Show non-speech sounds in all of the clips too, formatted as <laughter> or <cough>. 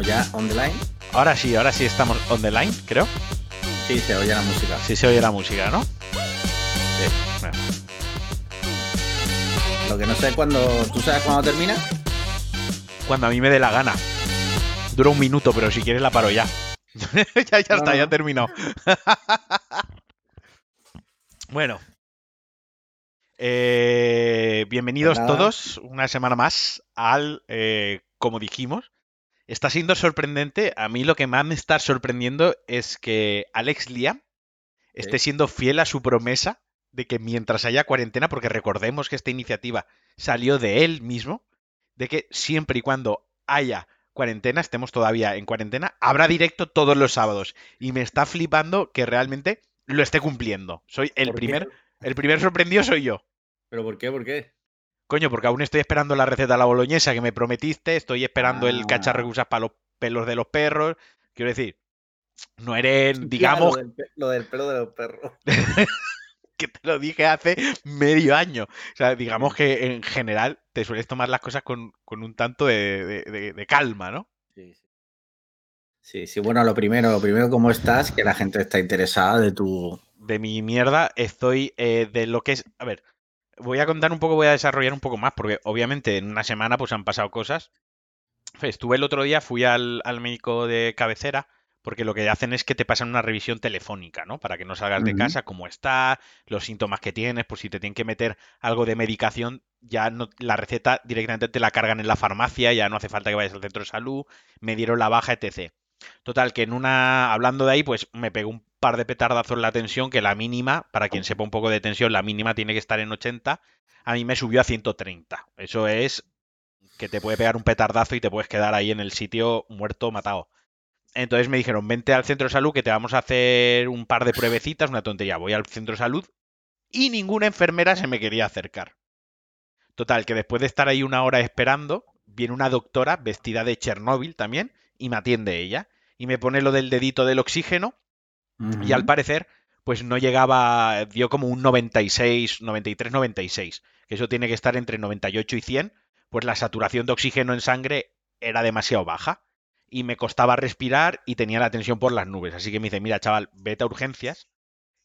Estamos ya on the line. Ahora sí, ahora sí estamos on the line, creo. Sí, se oye la música. Sí se oye la música, ¿no? Sí. Bueno, Lo que no sé cuándo. ¿Tú sabes cuándo termina? cuando a mí me dé la gana. Dura un minuto, pero si quieres la paro ya. <laughs> ya, ya No, está, ya terminó. <laughs> bueno. Eh, bienvenidos Pues todos una semana más al, eh, como dijimos, está siendo sorprendente. A mí lo que más me está sorprendiendo es que Alex Liam esté siendo fiel a su promesa de que mientras haya cuarentena, porque recordemos que esta iniciativa salió de él mismo, de que siempre y cuando haya cuarentena, estemos todavía en cuarentena, habrá directo todos los sábados. Y me está flipando que realmente lo esté cumpliendo. Soy el primer, el primer sorprendido soy yo. ¿Pero por qué? ¿Por qué? Coño, porque aún estoy esperando la receta de la boloñesa que me prometiste, estoy esperando el Ah. cacharro que usas para los pelos de los perros. Quiero decir, no eres, <laughs> digamos, Ya, lo, del, lo del pelo de los perros. <laughs> que te lo dije hace medio año. O sea, digamos que en general te sueles tomar las cosas con, con un tanto de, de- de- de calma, ¿no? Sí, sí. Sí, sí, bueno, lo primero, lo primero, ¿cómo estás? Que la gente está interesada de tu. De mi mierda estoy eh, de lo que es... A ver, voy a contar un poco, voy a desarrollar un poco más, porque obviamente en una semana pues han pasado cosas. Estuve el otro día, fui al, al médico de cabecera, porque lo que hacen es que te pasan una revisión telefónica, ¿no? Para que no salgas de casa, cómo está, los síntomas que tienes, por si te tienen que meter algo de medicación, ya no, la receta directamente te la cargan en la farmacia, ya no hace falta que vayas al centro de salud, me dieron la baja, etc. Total, que en una, hablando de ahí, pues me pegó un par de petardazos en la tensión, que la mínima, para quien sepa un poco de tensión, la mínima tiene que estar en 80, a mí me subió a 130. Eso es que te puede pegar un petardazo y te puedes quedar ahí en el sitio muerto, matado. Entonces me dijeron, vente al centro de salud que te vamos a hacer un par de pruebecitas, una tontería. Voy al centro de salud y ninguna enfermera se me quería acercar. Total, que después de estar ahí una hora esperando, viene una doctora vestida de Chernóbil también y me atiende ella. Y me pone lo del dedito del oxígeno y al parecer, pues no llegaba, dio como un 96, 93, 96, que eso tiene que estar entre 98 y 100, pues la saturación de oxígeno en sangre era demasiado baja y me costaba respirar y tenía la tensión por las nubes. Así que me dice, mira chaval, vete a urgencias,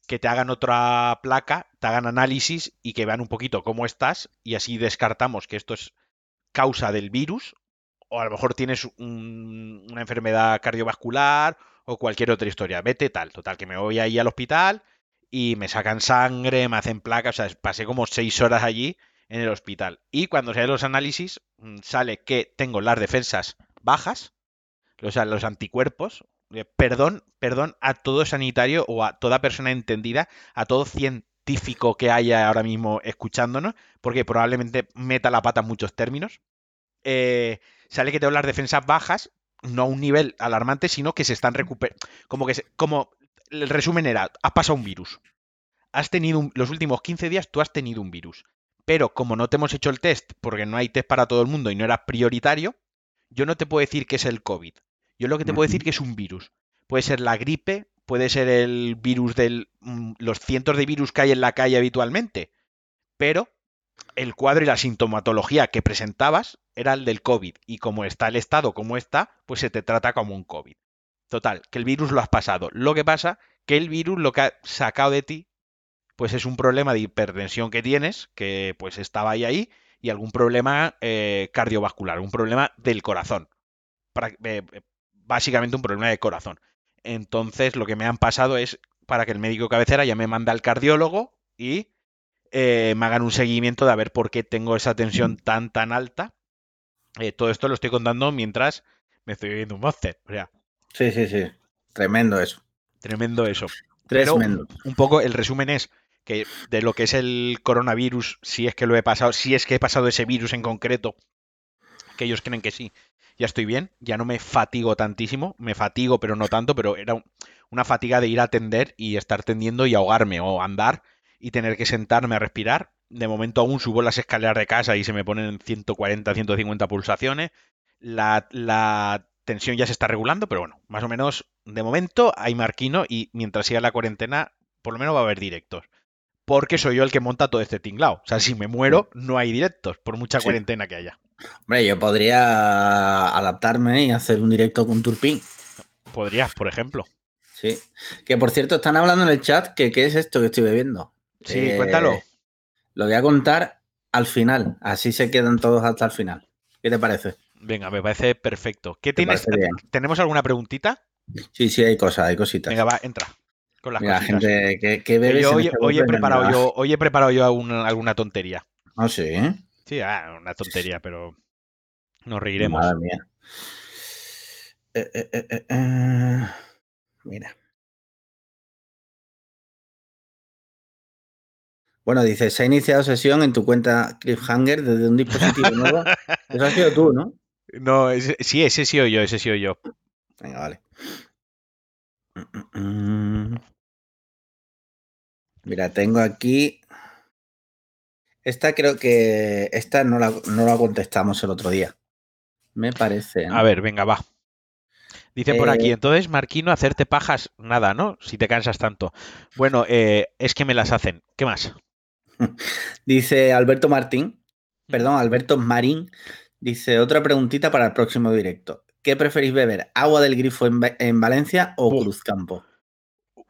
que te hagan otra placa, te hagan análisis y que vean un poquito cómo estás y así descartamos que esto es causa del virus o a lo mejor tienes un- una enfermedad cardiovascular o cualquier otra historia. Vete tal, total, que me voy ahí al hospital y me sacan sangre, me hacen placas, o sea, pasé como seis horas allí en el hospital. Y cuando salen los análisis, mm, sale que tengo las defensas bajas, o sea, los anticuerpos. Eh, Perdón, perdón a todo sanitario o a toda persona entendida, a todo científico que haya ahora mismo escuchándonos, porque probablemente meta la pata en muchos términos. Eh, sale que tengo las defensas bajas, no a un nivel alarmante, sino que se están recuperando. Como que se- como el resumen era, has pasado un virus. Has tenido un- los últimos 15 días tú has tenido un virus. Pero como no te hemos hecho el test, porque no hay test para todo el mundo y no era prioritario, yo no te puedo decir que es el COVID. Yo lo que te puedo decir que es un virus. Puede ser la gripe, puede ser el virus de los cientos de virus que hay en la calle habitualmente. Pero el cuadro y la sintomatología que presentabas era el del COVID. Y como está el estado como está, pues se te trata como un COVID. Total, que el virus lo has pasado. Lo que pasa que el virus lo que ha sacado de ti, pues es un problema de hipertensión que tienes, que pues estaba ahí ahí, y algún problema eh, cardiovascular, un problema del corazón. Eh, eh, básicamente un problema de corazón. Entonces lo que me han pasado es para que el médico cabecera ya me manda al cardiólogo y eh, me hagan un seguimiento de a ver por qué tengo esa tensión tan tan alta. Eh, todo esto lo estoy contando mientras me estoy bebiendo un monster. O sea, Sí, sí, sí. Tremendo eso. tremendo eso. Pero Tremendo. un poco el resumen es que de lo que es el coronavirus, si es que lo he pasado, si es que he pasado ese virus en concreto, que ellos creen que sí, ya estoy bien, ya no me fatigo tantísimo, me fatigo pero no tanto, pero era un- una fatiga de ir a atender y estar tendiendo y ahogarme o andar y tener que sentarme a respirar. De momento aún subo las escaleras de casa y se me ponen 140, 150 pulsaciones. La, la tensión ya se está regulando, pero bueno, más o menos de momento hay marquino y mientras siga la cuarentena, por lo menos va a haber directos. Porque soy yo el que monta todo este tinglao. O sea, si me muero, no hay directos, por mucha Sí. cuarentena que haya. Hombre, yo podría adaptarme y hacer un directo con Turpin. Podrías, por ejemplo. Sí. Que por cierto, están hablando en el chat que qué es esto que estoy bebiendo. Sí, Eh, cuéntalo. Lo voy a contar al final. Así se quedan todos hasta el final. ¿Qué te parece? Venga, me parece perfecto. ¿Qué tienes? ¿Tenemos alguna preguntita? Sí, sí, hay cosas, hay cositas. Venga, va, entra. Con las Mira, cositas. gente que, que Que bebes hoy, este hoy he preparado yo, hoy he preparado yo alguna, alguna tontería. Ah, sí, ¿eh? Sí, ah, una tontería, pero nos reiremos. Madre mía. Eh, eh, eh, eh, eh. Mira. Bueno, dice, se ha iniciado sesión en tu cuenta Cliffhanger desde un dispositivo nuevo. <laughs> Eso has sido tú, ¿no? No, ese- sí, ese sí o yo, ese sí o yo. Venga, vale. <clears throat> Mira, tengo aquí. Esta creo que. Esta no la, no la contestamos el otro día. Me parece. ¿no? A ver, venga, va. Dice por aquí, Eh, entonces, Marquino, hacerte pajas, nada, ¿no? Si te cansas tanto. Bueno, eh, es que me las hacen. ¿Qué más? <laughs> Dice Alberto Martín. Perdón, Alberto Marín. Dice otra preguntita para el próximo directo. ¿Qué preferís beber? ¿Agua del grifo en, en Valencia o. Cruzcampo?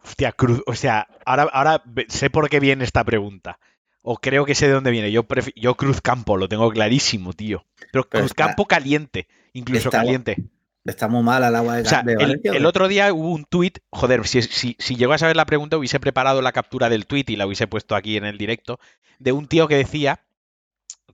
Hostia, Cruz, o sea, ahora, ahora sé por qué viene esta pregunta. O creo que sé de dónde viene. Yo, yo Cruzcampo, lo tengo clarísimo, tío. Pero, Pero Cruzcampo caliente, incluso está- caliente. Está muy mal el agua de, O sea, de el, Valencia. ¿o el otro día hubo un tuit, joder, si, si, si llegó a saber la pregunta hubiese preparado la captura del tuit y la hubiese puesto aquí en el directo, de un tío que decía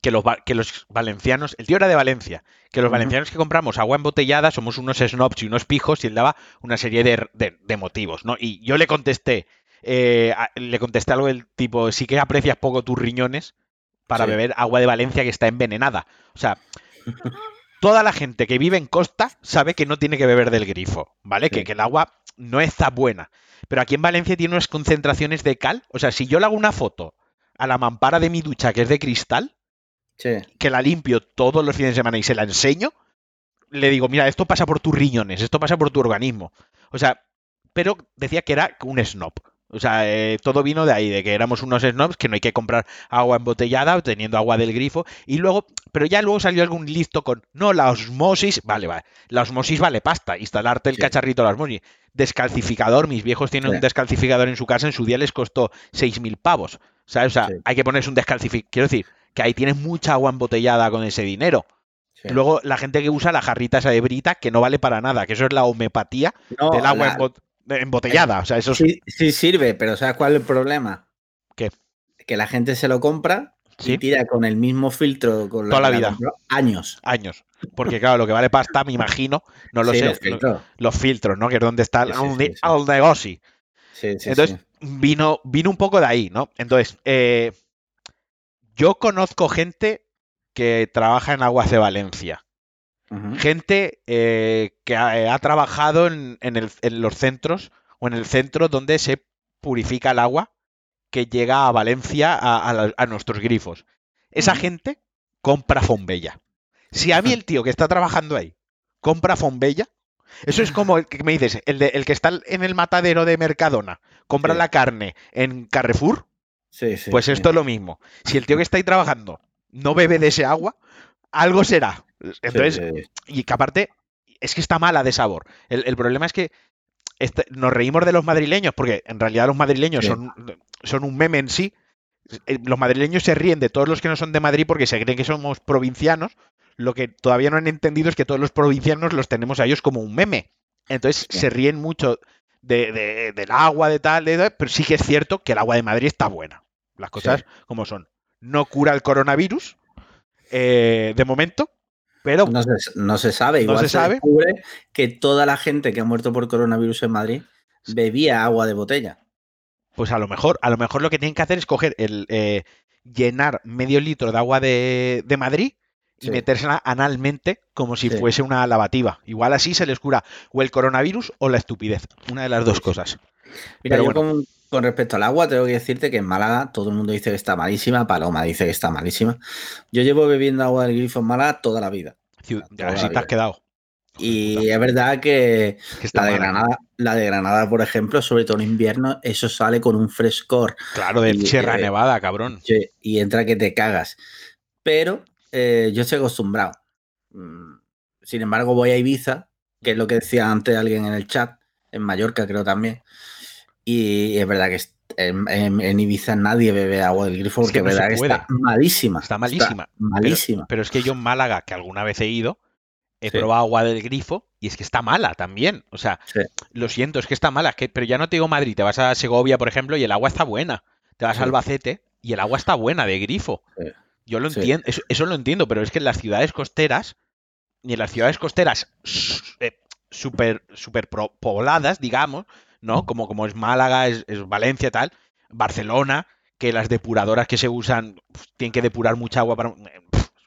que los, que los valencianos, el tío era de Valencia, que los valencianos que compramos agua embotellada somos unos snobs y unos pijos y él daba una serie de, de- de motivos, ¿no? Y yo le contesté, eh, le contesté algo del tipo, sí que aprecias poco tus riñones para Sí. beber agua de Valencia que está envenenada. O sea, <laughs> toda la gente que vive en costa sabe que no tiene que beber del grifo, ¿vale? Sí. Que, que el agua no está buena. Pero aquí en Valencia tiene unas concentraciones de cal. O sea, si yo le hago una foto a la mampara de mi ducha que es de cristal, Sí. que la limpio todos los fines de semana y se la enseño, le digo, mira, esto pasa por tus riñones, esto pasa por tu organismo. O sea, pero decía que era un snob. O sea, eh, todo vino de ahí, de que éramos unos snobs, que no hay que comprar agua embotellada, teniendo agua del grifo. Y luego, pero ya luego salió algún listo con, no, la osmosis, vale, vale, la osmosis vale pasta, instalarte el Sí. cacharrito de la osmosis. Descalcificador, mis viejos tienen Sí. un descalcificador en su casa, en su día les costó 6.000 pavos. ¿Sabes? O sea, Sí. hay que ponerse un descalcificador. Quiero decir, que ahí tienes mucha agua embotellada con ese dinero. Luego, la gente que usa la jarrita esa de brita, que no vale para nada, que eso es la homeopatía No, del agua la- embotellada. O sea, eso es. sí, sí sirve, pero ¿sabes cuál es el problema? ¿Qué? Que la gente se lo compra Sí. y tira con el mismo filtro con Toda la vida. compró años. años. Porque, claro, lo que vale pasta, me imagino, no lo Sí, sé, los lo- filtros. los filtros, ¿no? Que es donde está el, negocio. Sí, sí, Entonces, vino, vino un poco de ahí, ¿no? Entonces, eh, yo conozco gente que trabaja en Aguas de Valencia. Gente eh, que ha, ha trabajado en, en el- en los centros o en el centro donde se purifica el agua que llega a Valencia a, a la- a nuestros grifos. Esa gente compra Fombella. Si a mí el tío que está trabajando ahí compra Fombella, eso es como el que me dices, el, de- el que está en el matadero de Mercadona, compra Sí. la carne en Carrefour, Sí, sí, pues esto es lo mismo. Si el tío que está ahí trabajando no bebe de ese agua, algo será. Entonces, Sí, sí, y que aparte es que está mala de sabor. El, el problema es que este- nos reímos de los madrileños, porque en realidad los madrileños Sí. son, son un meme en sí. Eh, Los madrileños se ríen de todos los que no son de Madrid porque se creen que somos provincianos. Lo que todavía no han entendido es que todos los provincianos los tenemos a ellos como un meme. Entonces se ríen mucho de, de- del agua, de tal, de pero sí que es cierto que el agua de Madrid está buena. Las cosas como son. No cura el coronavirus, eh, de momento, pero No se, no se sabe. No Igual se sabe. descubre que toda la gente que ha muerto por coronavirus en Madrid bebía agua de botella. Pues a lo mejor, a lo mejor lo que tienen que hacer es coger el eh, llenar medio litro de agua de, de Madrid y Sí. metérsela analmente como si Sí. fuese una lavativa. Igual así se les cura o el coronavirus o la estupidez. Una de las dos cosas. Mira, Pero yo bueno. Con respecto al agua, tengo que decirte que en Málaga todo el mundo dice que está malísima, Paloma dice que está malísima. Yo llevo bebiendo agua del grifo en Málaga toda la vida. Ciu- Toda Así la te has quedado. Y es verdad que Que está la de. Granada, la de Granada, por ejemplo, sobre todo en invierno, eso sale con un frescor Claro, de Sierra eh, Nevada, cabrón. y entra que te cagas. Pero eh, yo estoy acostumbrado. Mm, sin embargo, voy a Ibiza, que es lo que decía antes alguien en el chat, en Mallorca creo también. Y es verdad que en, Ibiza nadie bebe agua del grifo porque es, verdad que está malísima. Está malísima. malísima. Pero, es que yo en Málaga, que alguna vez he ido, he probado agua del grifo y es que está mala también. O sea, lo siento, es que está mala. que, pero ya no te digo Madrid, te vas a Segovia, por ejemplo, y el agua está buena. Te vas a Albacete y el agua está buena de grifo. Yo lo entiendo, eso, lo entiendo, pero es que en las ciudades costeras, y en las ciudades costeras eh, súper super pobladas, digamos, ¿no? Como, como es Málaga, es, Valencia, tal, Barcelona, que las depuradoras que se usan tienen que depurar mucha agua para...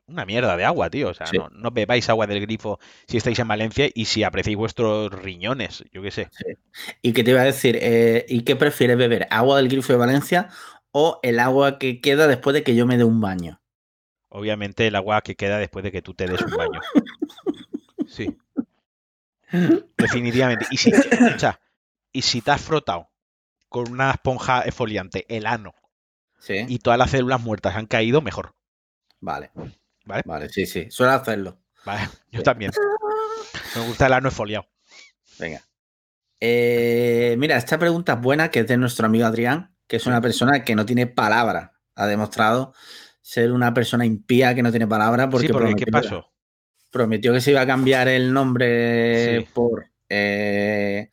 una mierda de agua, tío. O sea, no, bebáis agua del grifo si estáis en Valencia y si apreciáis vuestros riñones, yo qué sé. ¿Y qué te iba a decir? Eh, ¿Y qué prefieres beber? ¿Agua del grifo de Valencia o el agua que queda después de que yo me dé un baño? Obviamente el agua que queda después de que tú te des un baño. Sí. <laughs> Definitivamente. Y si, y si te has frotado con una esponja esfoliante el ano y todas las células muertas han caído, mejor. Vale. Vale. Vale, sí, sí. Suele hacerlo. Vale, <laughs> yo también. Me gusta el ano esfoliado. Venga. Eh, mira, esta pregunta es buena, que es de nuestro amigo Adrián, que es una persona que no tiene palabra. Ha demostrado ser una persona impía que no tiene palabra porque, sí, porque ¿qué pasó? prometió que se iba a cambiar el nombre por eh,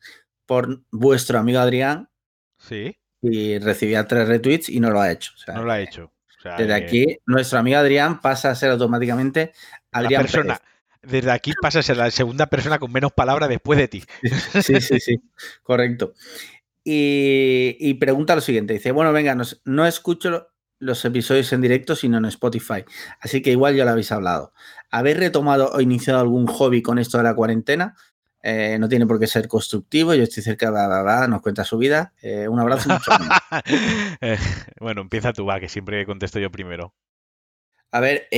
por vuestro amigo Adrián. Sí. Y recibía tres retweets y no lo ha hecho. no lo ha hecho. desde aquí, nuestro amigo Adrián pasa a ser automáticamente Adrián. persona, Desde aquí pasa a ser la segunda persona con menos palabras después de ti. <laughs> Sí, sí, sí, correcto. Y, pregunta lo siguiente: dice, bueno, venga, no, escucho los episodios en directo, sino en Spotify. Así que igual ya lo habéis hablado. ¿Habéis retomado o iniciado algún hobby con esto de la cuarentena? Eh, no tiene por qué ser constructivo. Yo estoy cerca, de nos cuenta su vida. Eh, un abrazo. <laughs> Eh, bueno, empieza tú, va, que siempre contesto yo primero. A ver,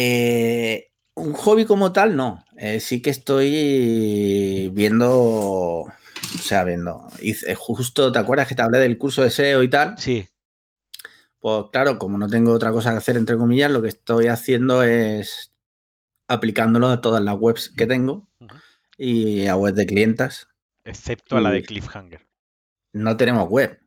un hobby como tal, no. sí que estoy viendo, o sea, viendo. justo, ¿te acuerdas que te hablé del curso de SEO y tal? Sí. Pues claro, como no tengo otra cosa que hacer, entre comillas, lo que estoy haciendo es aplicándolo a todas las webs que tengo y a web de clientas. Excepto a la de Cliffhanger. No tenemos web.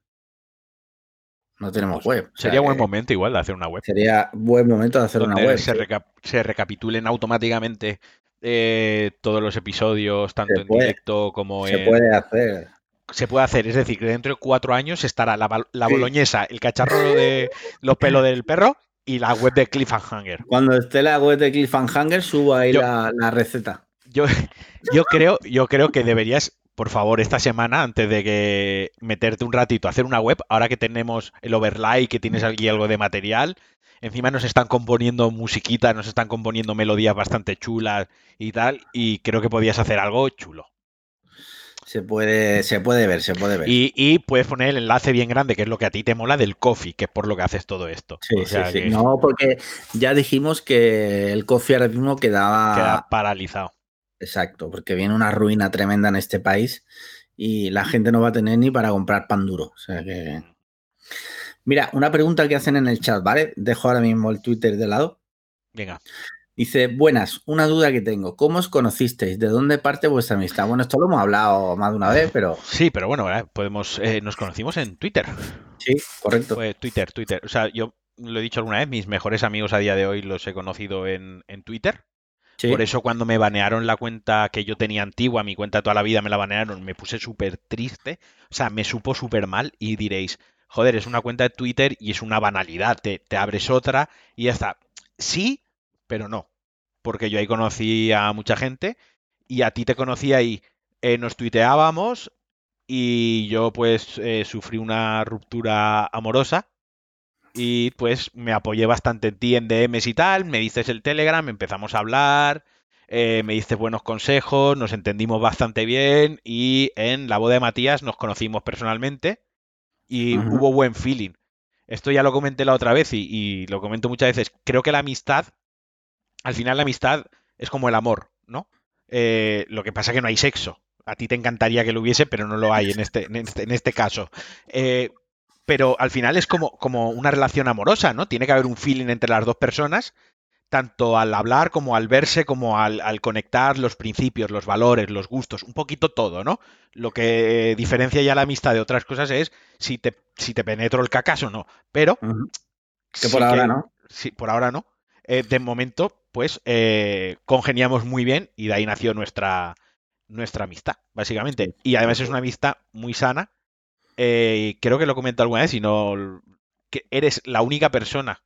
No tenemos pues web. sería buen momento igual de hacer una web. Sería buen momento de hacer una web. Se, recapitulen automáticamente eh, todos los episodios, tanto en directo como en... Se puede hacer. Se puede hacer, es decir, que dentro de cuatro años estará la, boloñesa, el cacharro de los pelos del perro y la web de Cliffhanger. Cuando esté la web de Cliffhanger, subo ahí la, la receta. Yo, <laughs> yo creo, yo creo que deberías, por favor, esta semana, antes de que meterte un ratito a hacer una web, ahora que tenemos el overlay, que tienes aquí algo de material, encima nos están componiendo musiquitas, nos están componiendo melodías bastante chulas y tal, y creo que podías hacer algo chulo. Se puede, se puede ver, se puede ver. Y, puedes poner el enlace bien grande, que es lo que a ti te mola, del coffee, que es por lo que haces todo esto. Sí, sí, sí. No, porque ya dijimos que el coffee ahora mismo quedaba... Queda paralizado. Exacto, porque viene una ruina tremenda en este país y la gente no va a tener ni para comprar pan duro. O sea que. Mira, una pregunta que hacen en el chat, ¿vale? Dejo ahora mismo el Twitter de lado. Venga. Dice, buenas, una duda que tengo. ¿Cómo os conocisteis? ¿De dónde parte vuestra amistad? Bueno, esto lo hemos hablado más de una vez, pero. Sí, pero bueno, podemos. Eh, nos conocimos en Twitter. Sí, correcto. Twitter, Twitter. O sea, yo lo he dicho alguna vez, mis mejores amigos a día de hoy los he conocido en, en Twitter. Por eso cuando me banearon la cuenta que yo tenía antigua, mi cuenta toda la vida me la banearon, me puse súper triste. O sea, me supo súper mal y diréis, joder, es una cuenta de Twitter y es una banalidad, te, abres otra y ya está. Sí, pero no. Porque yo ahí conocí a mucha gente y a ti te conocí ahí. Eh, nos tuiteábamos y yo pues eh, sufrí una ruptura amorosa y pues me apoyé bastante en ti en DMs y tal, me dices el Telegram, empezamos a hablar, eh, me diste buenos consejos, nos entendimos bastante bien y en la boda de Matías nos conocimos personalmente y hubo buen feeling. Esto ya lo comenté la otra vez y, lo comento muchas veces. Creo que la amistad, al final la amistad es como el amor, ¿no? Eh, lo que pasa es que no hay sexo. A ti te encantaría que lo hubiese, pero no lo hay en este, en este, en este caso. Eh, pero al final es como, como una relación amorosa, ¿no? Tiene que haber un feeling entre las dos personas, tanto al hablar como al verse, como al, al, conectar los principios, los valores, los gustos, un poquito todo, ¿no? Lo que diferencia ya la amistad de otras cosas es si te, si te penetro el cacaso o no. Pero... Uh -huh. Que por sí ahora que, no. Sí, por ahora no. Eh, de momento, pues eh, congeniamos muy bien y de ahí nació nuestra, nuestra amistad, básicamente. Y además es una amistad muy sana. Eh, creo que lo comenté alguna vez, y no. Que eres la única persona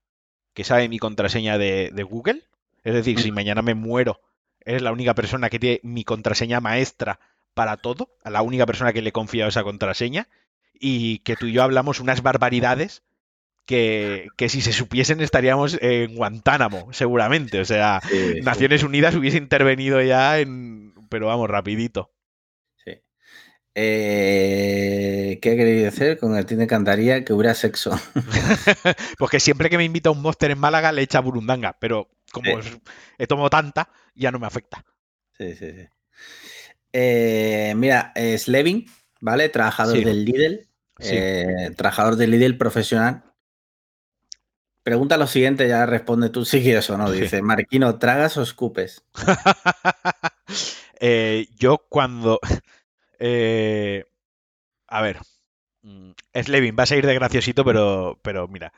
que sabe mi contraseña de, de Google. Es decir, si mañana me muero, eres la única persona que tiene mi contraseña maestra para todo, a la única persona que le he confiado esa contraseña, y que tú y yo hablamos unas barbaridades que, que, si se supiesen estaríamos en Guantánamo, seguramente. O sea, sí, Naciones. Unidas hubiese intervenido ya en... Pero vamos, rapidito. Eh, ¿Qué queréis decir? Con el tiene cantaría que hubiera sexo. <laughs> pues que siempre que me invita a un Monster en Málaga le echa burundanga, pero como sí. he tomado tanta, ya no me afecta. Sí, sí, sí. Eh, mira, Slevin, ¿vale? Trabajador del Lidl. Eh, trabajador del Lidl profesional Pregunta lo siguiente, ya responde tú si quieres o no. <laughs> Dice, Marquino, ¿tragas o escupes? <laughs> eh, yo cuando... Eh, a ver. Mm, Slevin, vas a ir de graciosito, pero, pero mira.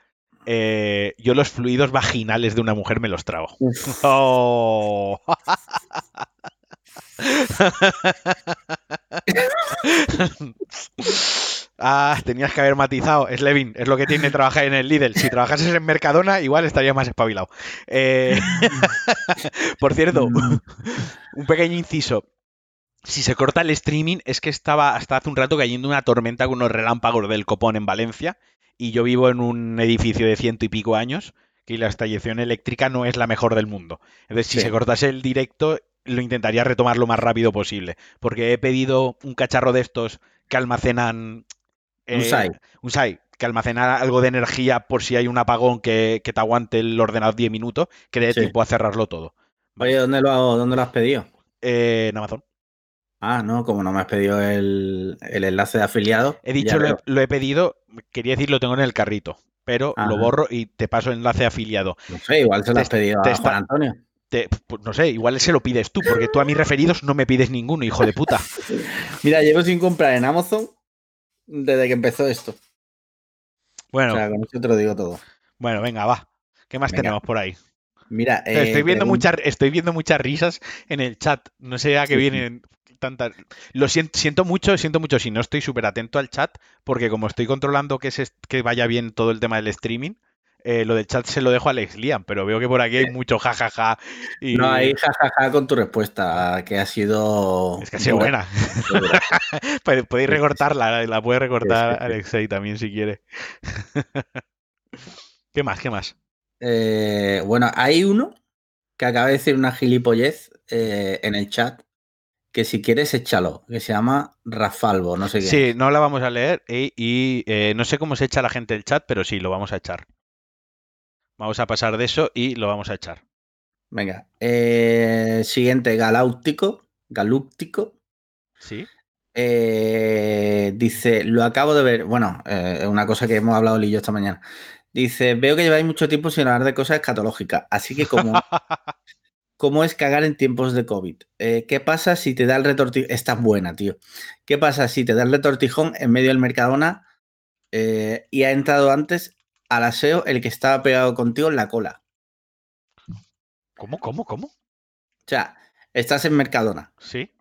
Eh, yo los fluidos vaginales de una mujer me los trago. <laughs> Oh. <laughs> Ah, tenías que haber matizado. Slevin, es lo que tiene trabajar en el Lidl. Si trabajases en Mercadona, igual estaría más espabilado. Eh... <laughs> Por cierto, un pequeño inciso. Si se corta el streaming, es que estaba hasta hace un rato cayendo una tormenta con unos relámpagos del copón en Valencia. Y yo vivo en un edificio de ciento y pico años. Y la instalación eléctrica no es la mejor del mundo. Entonces, si se cortase el directo, lo intentaría retomar lo más rápido posible. Porque he pedido un cacharro de estos que almacenan eh, un SAI. Un SAI, que almacena algo de energía por si hay un apagón que, que te aguante el ordenador 10 minutos, que dé sí. tiempo a cerrarlo todo. Oye, ¿dónde lo, hago? ¿dónde lo has pedido? Eh, en Amazon. Ah, no, como no me has pedido el, el enlace de afiliado. He dicho, lo he, lo he, pedido, quería decir, lo tengo en el carrito, pero Ajá. lo borro y te paso el enlace de afiliado. No sé, igual se lo has pedido a Juan Antonio. Te, pues, no sé, igual se lo pides tú, porque tú a mis referidos no me pides ninguno, hijo de puta. <laughs> Mira, llevo sin comprar en Amazon desde que empezó esto. Bueno. O sea, con eso te lo digo todo. Bueno, venga, va. ¿Qué más venga. tenemos por ahí? Mira, eh, estoy, viendo muchas, estoy viendo muchas risas en el chat. No sé a qué sí, vienen tantas. Lo siento, siento, mucho, siento mucho si no estoy súper atento al chat, porque como estoy controlando que, se, que vaya bien todo el tema del streaming, eh, lo del chat se lo dejo a Alex Liam, pero veo que por aquí hay mucho jajaja. Y... No, hay jajaja con tu respuesta, que ha sido. Es que ha sido buena. buena. Podéis <laughs> recortarla, la puede recortar Alexei también si quiere. <laughs> ¿Qué más? ¿Qué más? Eh, bueno, hay uno que acaba de decir una gilipollez eh, en el chat. Que si quieres, échalo, que se llama Rafalvo, no sé qué. Sí, no la vamos a leer y, y eh, no sé cómo se echa la gente el chat, pero sí, lo vamos a echar. Vamos a pasar de eso y lo vamos a echar. Venga. Eh, siguiente, Galáctico. Galúptico. Sí. Eh, dice, lo acabo de ver. Bueno, eh, una cosa que hemos hablado Lillo esta mañana. Dice, veo que lleváis mucho tiempo sin hablar de cosas escatológicas. Así que como... <laughs> ¿Cómo es cagar en tiempos de COVID? Eh, ¿Qué pasa si te da el retortijón? Esta es buena, tío. ¿Qué pasa si te da el retortijón en medio del Mercadona eh, y ha entrado antes al aseo el que estaba pegado contigo en la cola? ¿Cómo, cómo, cómo? O sea, estás en Mercadona. Sí.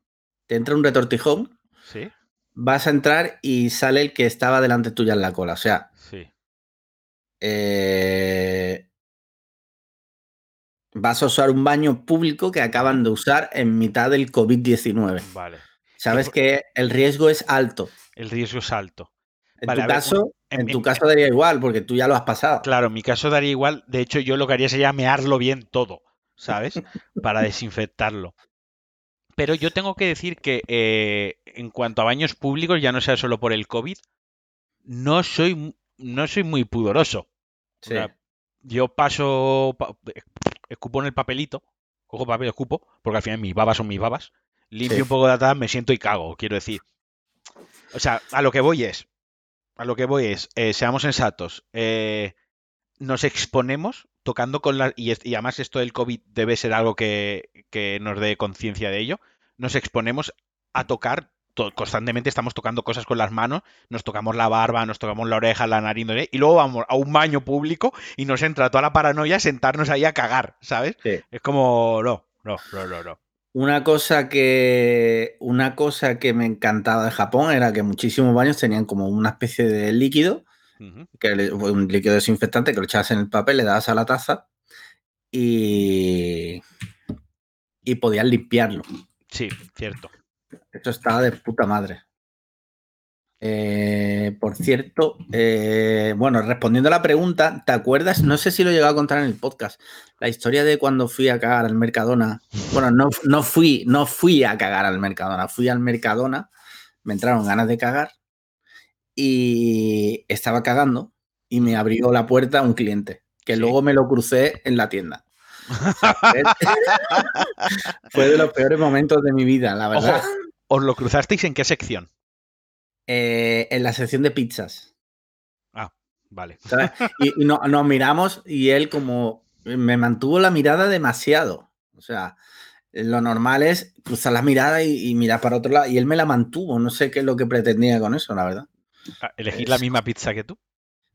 Te entra un retortijón. Sí. Vas a entrar y sale el que estaba delante tuya en la cola. O sea. Sí. Eh, vas a usar un baño público que acaban de usar en mitad del COVID-19. Vale. Sabes que el riesgo es alto. El riesgo es alto. En vale, tu caso, en, en mi, tu caso daría igual, porque tú ya lo has pasado. Claro, en mi caso daría igual. De hecho, yo lo que haría sería mearlo bien todo, ¿sabes? <laughs> Para desinfectarlo. Pero yo tengo que decir que eh, en cuanto a baños públicos, ya no sea solo por el COVID, no soy, no soy muy pudoroso. Sí. O sea, yo paso, escupo en el papelito, cojo papel, escupo, porque al final mis babas son mis babas, limpio sí. un poco de atrás, me siento y cago, quiero decir. O sea, a lo que voy es, a lo que voy es, eh, seamos sensatos, eh, nos exponemos tocando con la... Y, y además esto del COVID debe ser algo que, que nos dé conciencia de ello. Nos exponemos a tocar constantemente estamos tocando cosas con las manos, nos tocamos la barba, nos tocamos la oreja, la nariz, y luego vamos a un baño público y nos entra toda la paranoia sentarnos ahí a cagar, ¿sabes? Es como, no, no, no, no, no. Una cosa que una cosa que me encantaba de Japón era que muchísimos baños tenían como una especie de líquido, que un líquido desinfectante que lo echabas en el papel, le dabas a la taza y y podías limpiarlo. Sí, cierto. Esto estaba de puta madre. Eh, por cierto, eh, bueno, respondiendo a la pregunta, ¿te acuerdas? No sé si lo he llegado a contar en el podcast. La historia de cuando fui a cagar al Mercadona. Bueno, no, no fui, no fui a cagar al Mercadona, fui al Mercadona, me entraron ganas de cagar y estaba cagando y me abrió la puerta un cliente, que luego me lo crucé en la tienda. <laughs> Fue de los peores momentos de mi vida, la verdad. ¿Os lo cruzasteis en qué sección? Eh, en la sección de pizzas. Ah, vale. Y, nos miramos y él como me mantuvo la mirada demasiado. O sea, lo normal es cruzar la mirada y, mirar para otro lado. Y él me la mantuvo. No sé qué es lo que pretendía con eso, la verdad. Ah, ¿Elegir la misma pizza que tú?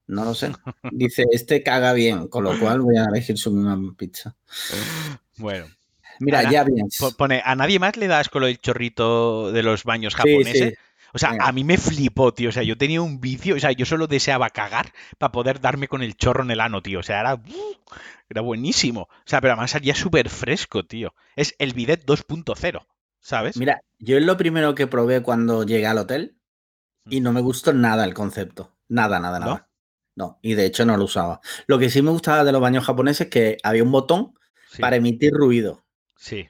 No lo sé. <laughs> Dice, este caga bien, con lo cual voy a elegir su misma pizza. Bueno. Mira, ya bien. Pone, ¿a nadie más le das con el chorrito de los baños japoneses? O sea, a mí me flipó, tío. O sea, yo tenía un vicio. O sea, yo solo deseaba cagar para poder darme con el chorro en el ano, tío. O sea, era, era buenísimo. O sea, pero además salía súper fresco, tío. Es el bidet 2.0, ¿sabes? Mira, yo es lo primero que probé cuando llegué al hotel y no me gustó nada el concepto. Nada, nada, nada. No, y de hecho no lo usaba. Lo que sí me gustaba de los baños japoneses es que había un botón para emitir ruido. Sí.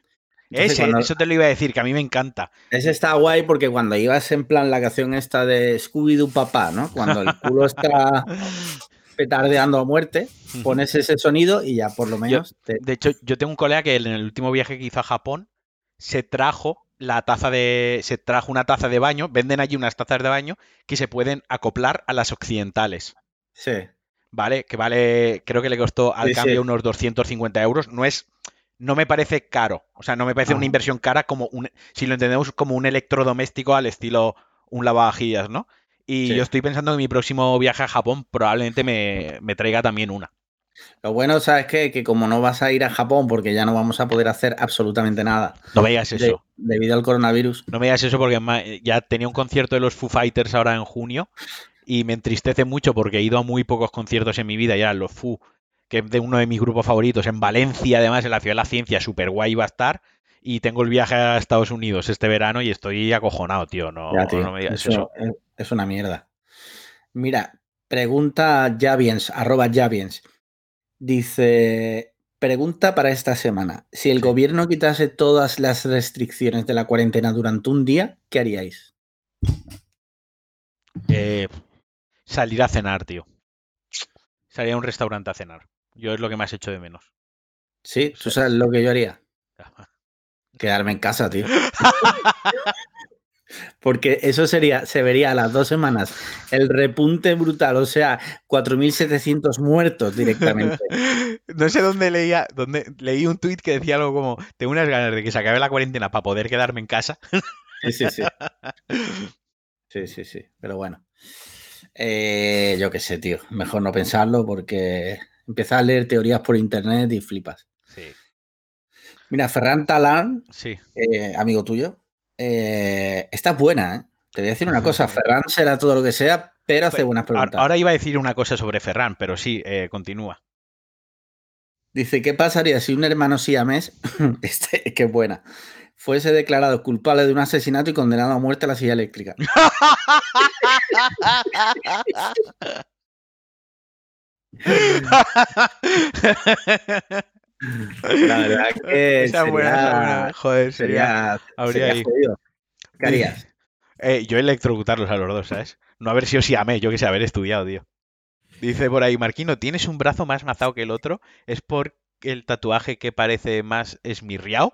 ese, eso te lo iba a decir, que a mí me encanta. Ese está guay porque cuando ibas en plan la canción esta de Scooby-Doo Papá, ¿no? Cuando el culo está <laughs> petardeando a muerte, pones ese sonido y ya por lo menos... De hecho, yo tengo un colega que en el último viaje que hizo a Japón se trajo la taza de. se trajo una taza de baño, venden allí unas tazas de baño que se pueden acoplar a las occidentales. Sí. ¿Vale? Que vale, creo que le costó al cambio unos 250 euros. No es, no me parece caro. O sea, no me parece una inversión cara como un, si lo entendemos como un electrodoméstico al estilo un lavavajillas, ¿no? Y yo estoy pensando que mi próximo viaje a Japón probablemente me, traiga también una. Lo bueno, ¿sabes qué? Que como no vas a ir a Japón porque ya no vamos a poder hacer absolutamente nada. No veas eso. debido al coronavirus. No veas eso porque ya tenía un concierto de los Foo Fighters ahora en junio y me entristece mucho porque he ido a muy pocos conciertos en mi vida, ya los FU, que es de uno de mis grupos favoritos, en Valencia, además, en la Ciudad de la Ciencia, super guay va a estar. Y tengo el viaje a Estados Unidos este verano y estoy acojonado, tío. No, me digas eso, Es una mierda. Mira, pregunta Javiens, arroba Javiens. Dice, pregunta para esta semana. Si el gobierno quitase todas las restricciones de la cuarentena durante un día, ¿qué haríais? Eh, Salir a cenar, tío. Salir a un restaurante a cenar. Yo es lo que me has hecho de menos. Sí, tú sabes lo que yo haría. <laughs> Quedarme en casa, tío. <laughs> Porque eso sería, se vería a las dos semanas el repunte brutal, o sea, 4.700 muertos directamente. <laughs> No sé dónde leía, dónde leí un tuit que decía algo como, tengo unas ganas de que se acabe la cuarentena para poder quedarme en casa. Sí, sí, sí. Sí, sí, sí, pero bueno. Eh, yo qué sé, tío. Mejor no pensarlo porque empiezas a leer teorías por internet y flipas. Sí. Mira, Ferran Talán, sí. Eh, amigo tuyo, eh, está buena, ¿eh? Te voy a decir una cosa, Ferran será todo lo que sea, pero hace buenas preguntas. Ahora iba a decir una cosa sobre Ferran, pero sí, continúa. Dice, ¿qué pasaría si un hermano siamés, <laughs> este, qué buena, fuese declarado culpable de un asesinato y condenado a muerte a la silla eléctrica. <laughs> La verdad <laughs> que Esa sería, buena, joder, sería, habría ahí. ¿Qué harías? Eh, yo electrocutarlos a los dos, ¿sabes? No haber sido siamés, yo que sé, haber estudiado, tío. Dice por ahí, Marquino, ¿tienes un brazo más mazado que el otro? ¿Es por el tatuaje que parece más esmirriado?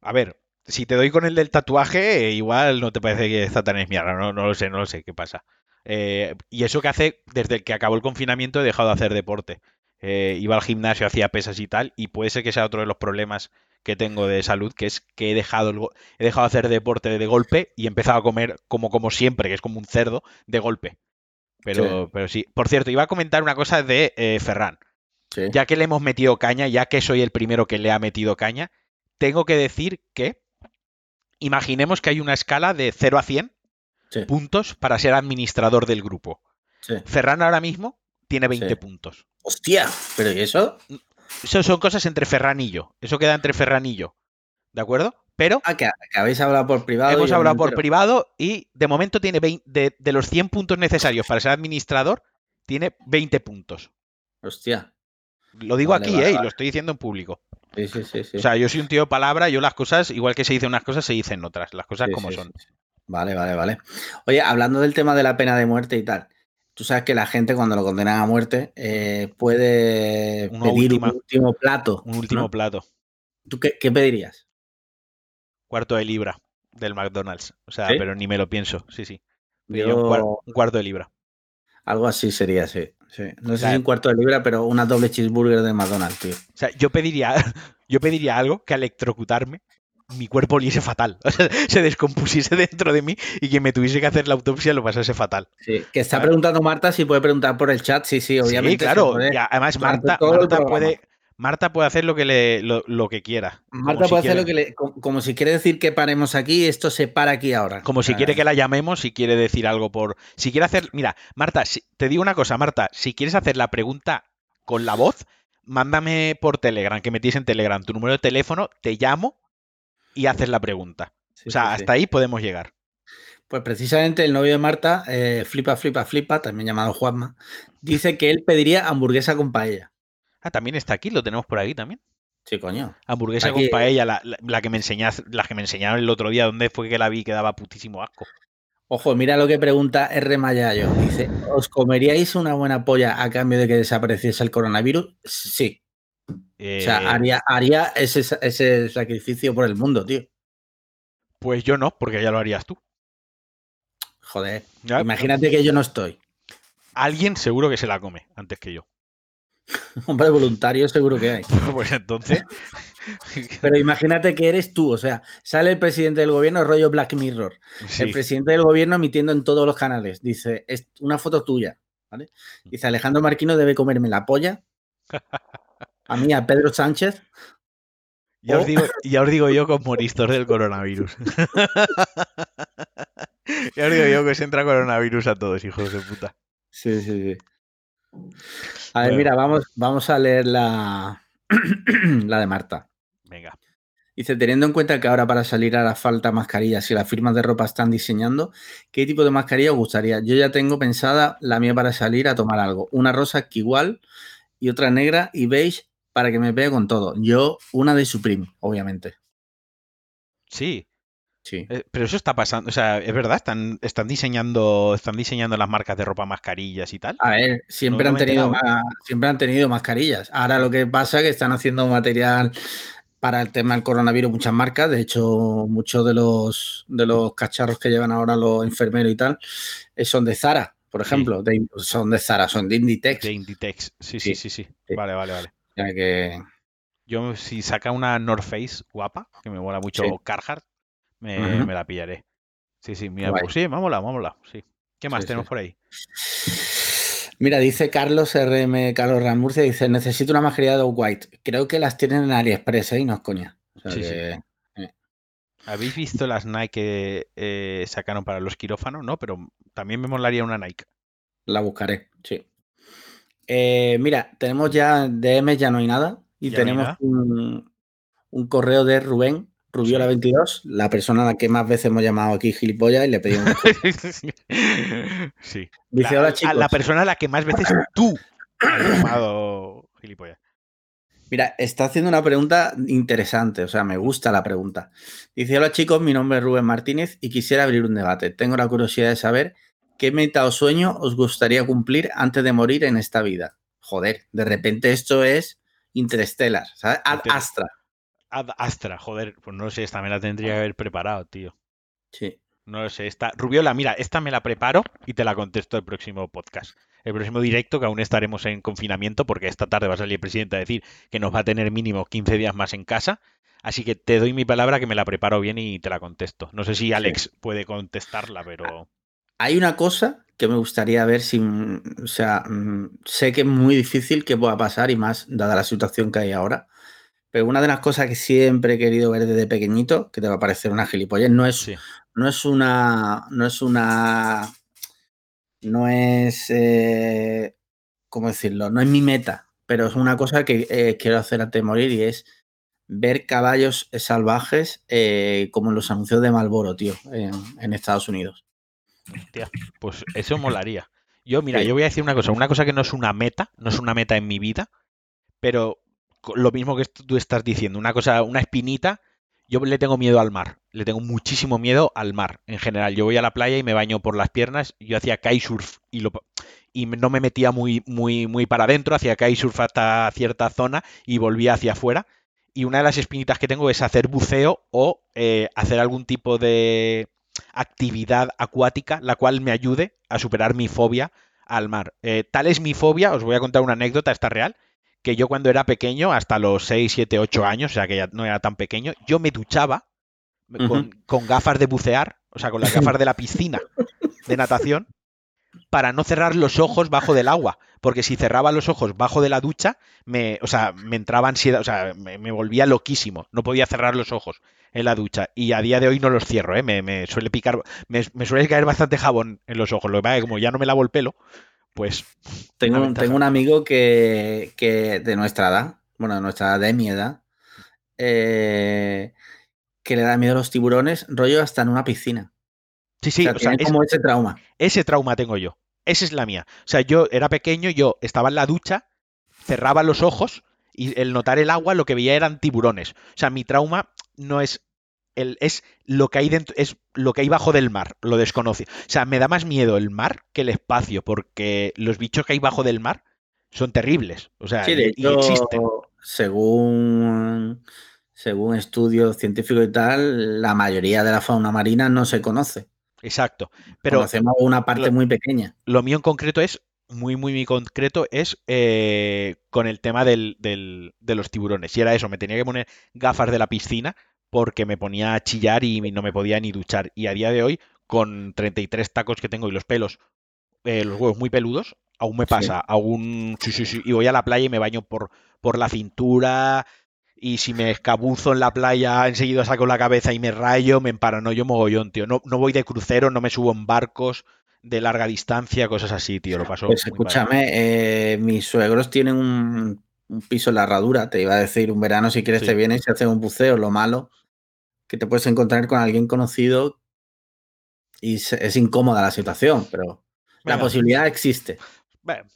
A ver, si te doy con el del tatuaje, igual no te parece que está tan esmierda, no, no lo sé, no lo sé qué pasa. Eh, y eso que hace, desde que acabó el confinamiento he dejado de hacer deporte. eh, iba al gimnasio, hacía pesas y tal, y puede ser que sea otro de los problemas que tengo de salud, que es que he dejado, el he dejado de hacer deporte de golpe y he empezado a comer como, como siempre, que es como un cerdo, de golpe. Pero sí. pero sí. Por cierto, iba a comentar una cosa de eh, Ferran. Sí. Ya que le hemos metido caña, ya que soy el primero que le ha metido caña, tengo que decir que imaginemos que hay una escala de 0 a 100 Sí. puntos para ser administrador del grupo. Sí. Ferran ahora mismo tiene 20 Sí. puntos. Hostia, pero ¿y eso? Eso son cosas entre Ferran y yo. Eso queda entre Ferran y yo. ¿De acuerdo? Pero Ah, que, que habéis hablado por privado. hemos hablado por privado y de momento tiene 20, de, de los 100 puntos necesarios para ser administrador, tiene 20 puntos. Hostia. Lo digo Vale, aquí, vale, ¿eh? Y lo estoy diciendo en público. Sí, sí, sí. sí. O sea, yo soy un tío de palabra, yo las cosas, igual que se dicen unas cosas, se dicen otras. Las cosas Sí, como sí, son. Vale, vale, vale. Oye, hablando del tema de la pena de muerte y tal, tú sabes que la gente cuando lo condenan a muerte eh, puede Una pedir última- un último plato. Un último ¿no? plato. ¿Tú qué, qué pedirías? Cuarto de libra del McDonald's. O sea, ¿Sí? pero ni me lo pienso. Sí, sí. Yo- un, cuar- un cuarto de libra. Algo así sería, sí. sí. No sé sea, si un cuarto de libra, pero una doble cheeseburger de McDonald's, tío. O sea, yo pediría, <laughs> yo pediría algo que electrocutarme mi cuerpo oliese fatal. <laughs> O sea, se descompusiese dentro de mí y que me tuviese que hacer la autopsia lo pasase fatal. Sí. Que está preguntando Marta si puede preguntar por el chat. Sí, sí, obviamente. sí, claro. y además, Marta, Marta puede, Marta puede hacer lo que, le, lo, lo que quiera. Marta si puede hacer quiere- lo que le. Como, como si quiere decir que paremos aquí, esto se para aquí ahora. Como si quiere que la llamemos, si quiere decir algo por. Si quiere hacer. Mira, Marta, si- te digo una cosa, Marta. Si quieres hacer la pregunta con la voz, mándame por Telegram, que metéis en Telegram tu número de teléfono, te llamo y haces la pregunta. sí, o sea, sí, hasta ahí podemos llegar. Pues precisamente el novio de Marta, eh, flipa, flipa, flipa, también llamado Juanma, dice que él pediría hamburguesa con paella. Ah, también está aquí, lo tenemos por aquí también. Sí, coño. Hamburguesa Aquí- con paella, la, la- la que me enseñas, la que me enseñaron el otro día, donde fue que la vi que daba putísimo asco. Ojo, mira lo que pregunta R. Mayayo. Dice, ¿os comeríais una buena polla a cambio de que desapareciese el coronavirus? Sí. O Eh, sea, haría, haría ese, ese sacrificio por el mundo, tío. Pues yo no, porque ya lo harías tú. Joder. Ya, Imagínate que yo no estoy. Alguien seguro que se la come antes que yo. <laughs> Hombre, voluntario seguro que hay. <laughs> Pues entonces. <laughs> Pero imagínate que eres tú, o sea, sale el presidente del gobierno, rollo Black Mirror. sí. El presidente del gobierno emitiendo en todos los canales. Dice, es una foto tuya. ¿vale? Dice, Alejandro Marquino debe comerme la polla. A mí, a Pedro Sánchez. Ya, os Oh. digo, ya os digo yo con moristos <laughs> del coronavirus. <laughs> ya os digo yo que os entra coronavirus a todos, hijos de puta. Sí, sí, sí. A ver, Bueno. mira, vamos, vamos a leer la, <clears throat> la de Marta. Venga. Dice, teniendo en cuenta que ahora para salir hará falta mascarillas y las firmas de ropa están diseñando, ¿qué tipo de mascarilla os gustaría? Yo ya tengo pensada la mía para salir a tomar algo. Una rosa que igual y otra negra y beige para que me pegue con todo. Yo una de Supreme, obviamente. Sí, Sí. eh, pero eso está pasando. O sea, es verdad, están, están diseñando, están diseñando las marcas de ropa, mascarillas y tal. A ver, siempre, No han tenido siempre han tenido mascarillas. Ahora lo que pasa es que están haciendo material para el tema del coronavirus muchas marcas. De hecho, muchos de los, de los cacharros que llevan ahora los enfermeros y tal eh, son de Zara, por ejemplo. de- son de Zara, son de Inditex. De Inditex. Sí, Sí, sí. sí. Vale, vale, vale. Sea que, Yo, si saca una North Face guapa, que me mola mucho Sí. Carhartt, me, me la pillaré. Sí, sí, mira, Guay. pues sí, vámonos, vámonos. Sí. ¿Qué más Sí, tenemos sí. por ahí? Mira, dice Carlos RM, Carlos Ramurcia, dice, necesito una mascarilla de White. Creo que las tienen en AliExpress, ¿eh? Y no es coña. O sea Sí, sí. que- ¿Habéis visto las Nike que eh, sacaron para los quirófanos? No, pero también me molaría una Nike. La buscaré, sí. Eh, mira, tenemos ya DM, ya no hay nada. Y Ya tenemos un, un correo de Rubén, Rubiola22, la persona a la que más veces hemos llamado aquí gilipollas y le pedimos. <laughs> sí. Dice, la, hola a chicos. la persona a la que más veces <coughs> tú has llamado gilipollas. Mira, está haciendo una pregunta interesante, o sea, me gusta la pregunta. Dice, hola chicos, mi nombre es Rubén Martínez y quisiera abrir un debate. Tengo la curiosidad de saber qué meta o sueño os gustaría cumplir antes de morir en esta vida. Joder, de repente esto es Interstellar, ¿sabes? Ad Astra. Ad Astra, joder, pues no sé, esta me la tendría que haber preparado, tío. Sí. No lo sé. Esta... Rubiola, mira, esta me la preparo y te la contesto el próximo podcast. El próximo directo, que aún estaremos en confinamiento, porque esta tarde va a salir el presidente a decir que nos va a tener mínimo 15 días más en casa. Así que te doy mi palabra que me la preparo bien y te la contesto. No sé si Alex puede contestarla, pero. Hay una cosa que me gustaría ver si. O sea, mm, sé que es muy difícil que pueda pasar y más dada la situación que hay ahora. Pero una de las cosas que siempre he querido ver desde pequeñito, que te va a parecer una gilipollez, no es, no es una. No es una. No es. Eh, ¿Cómo decirlo? No es mi meta, pero es una cosa que eh, quiero hacer antes de morir y es ver caballos salvajes eh, como en los anuncios de Malboro, tío, en, Estados Unidos. Hostia, pues eso molaría. Yo, mira, yo voy a decir una cosa, una cosa que no es una meta, no es una meta en mi vida, pero lo mismo que tú estás diciendo, una cosa, una espinita, yo le tengo miedo al mar, le tengo muchísimo miedo al mar en general. Yo voy a la playa y me baño por las piernas, yo hacía kitesurf y lo y no me metía muy muy muy para adentro, hacía kitesurf hasta cierta zona y volvía hacia afuera. Y una de las espinitas que tengo es hacer buceo o eh, hacer algún tipo de actividad acuática la cual me ayude a superar mi fobia al mar. Eh, tal es mi fobia, os voy a contar una anécdota, esta real, que yo cuando era pequeño, hasta los 6, 7, 8 años, o sea que ya no era tan pequeño, yo me duchaba con, gafas de bucear, o sea, con las gafas de la piscina de natación, para no cerrar los ojos bajo del agua. Porque si cerraba los ojos bajo de la ducha, me, o sea, me entraba ansiedad, o sea, me, volvía loquísimo. No podía cerrar los ojos en la ducha. Y a día de hoy no los cierro, ¿eh? me, suele picar, me, suele caer bastante jabón en los ojos. Lo que pasa es que como ya no me lavo el pelo, pues. Tengo, tengo un amigo que, de nuestra edad, bueno, de nuestra edad, de mi edad, eh, que le da miedo a los tiburones, rollo hasta en una piscina. Sí, sí, o sea, como ese trauma. Ese trauma tengo yo. Esa es la mía. O sea, yo era pequeño, yo estaba en la ducha, cerraba los ojos y el notar el agua lo que veía eran tiburones. O sea, mi trauma no es es lo que hay dentro, es lo que hay bajo del mar, lo desconoce. O sea, me da más miedo el mar que el espacio, porque los bichos que hay bajo del mar son terribles. O sea, y, existen. Según, según estudios científicos y tal, la mayoría de la fauna marina no se conoce. Exacto. Pero Conocemos una parte muy pequeña. Lo mío en concreto es, muy, muy, muy concreto, es eh, con el tema del, del, de los tiburones. Y era eso, me tenía que poner gafas de la piscina porque me ponía a chillar y no me podía ni duchar. Y a día de hoy, con 33 tacos que tengo y los pelos, eh, los huevos muy peludos, aún me pasa, aún... y voy a la playa y me baño por, por la cintura, y si me escabuzo en la playa, enseguida saco la cabeza y me rayo, me yo mogollón, tío. No, no voy de crucero, no me subo en barcos de larga distancia, cosas así, tío. Lo paso. Pues escúchame, eh, mis suegros tienen un, piso en la herradura. Te iba a decir, un verano, si quieres, te vienes y haces un buceo. Lo malo que te puedes encontrar con alguien conocido y es incómoda la situación, pero la posibilidad existe.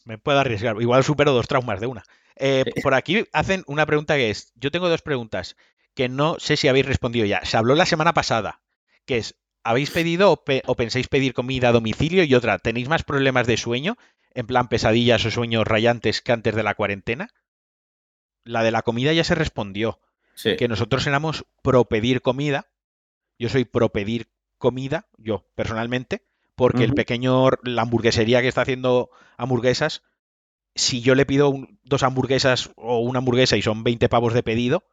me puedo arriesgar. Igual supero dos traumas de una. Eh, por aquí hacen una pregunta que es, yo tengo dos preguntas que no sé si habéis respondido ya. Se habló la semana pasada, que es, ¿habéis pedido o, o pensáis pedir comida a domicilio? Y otra, ¿tenéis más problemas de sueño? En plan pesadillas o sueños rayantes que antes de la cuarentena. La de la comida ya se respondió que nosotros éramos pro pedir comida. Yo soy pro pedir comida, yo personalmente, porque el pequeño, la hamburguesería que está haciendo hamburguesas, si yo le pido dos hamburguesas o una hamburguesa y son 20 pavos de pedido,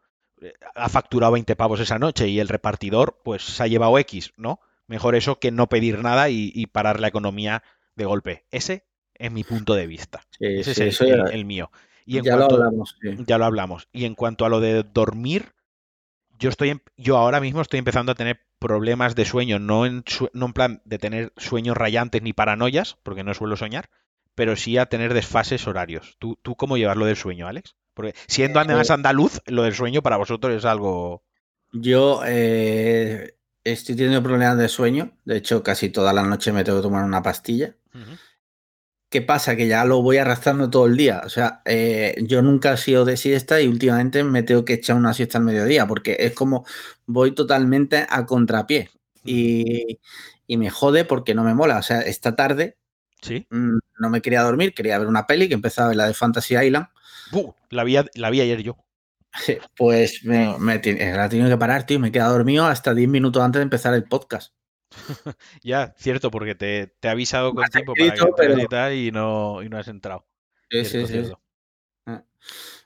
eh, ha facturado 20 pavos esa noche y el repartidor pues se ha llevado X, ¿no? Mejor eso que no pedir nada y, parar la economía de golpe. Ese es mi punto de vista. Ese es el mío ya lo hablamos. Ya lo hablamos. Y en cuanto a lo de dormir, yo estoy yo ahora mismo estoy empezando a tener problemas de sueño, no en, no en plan de tener sueños rayantes ni paranoias, porque no suelo soñar, pero sí a tener desfases horarios. ¿Tú, tú cómo llevas lo del sueño, Alex? Porque siendo además andaluz, lo del sueño para vosotros es algo... Yo eh, estoy teniendo problemas de sueño, de hecho casi toda la noche me tengo que tomar una pastilla. ¿Qué pasa? Que ya lo voy arrastrando todo el día. O sea, eh, yo nunca he sido de siesta y últimamente me tengo que echar una siesta al mediodía porque es como voy totalmente a contrapié y, me jode porque no me mola. O sea, esta tarde ¿Sí? Mm, no me quería dormir, quería ver una peli que empezaba la de Fantasy Island. la, vi, la vi ayer yo. <laughs> Pues me, me, la he tenido que parar, tío. Me he quedado dormido hasta 10 minutos antes de empezar el podcast. <laughs> ya, cierto, porque te, te he avisado con tiempo para que y pero- tal y no, y no has entrado. Sí, Cierto, sí, sí. cierto. Ah.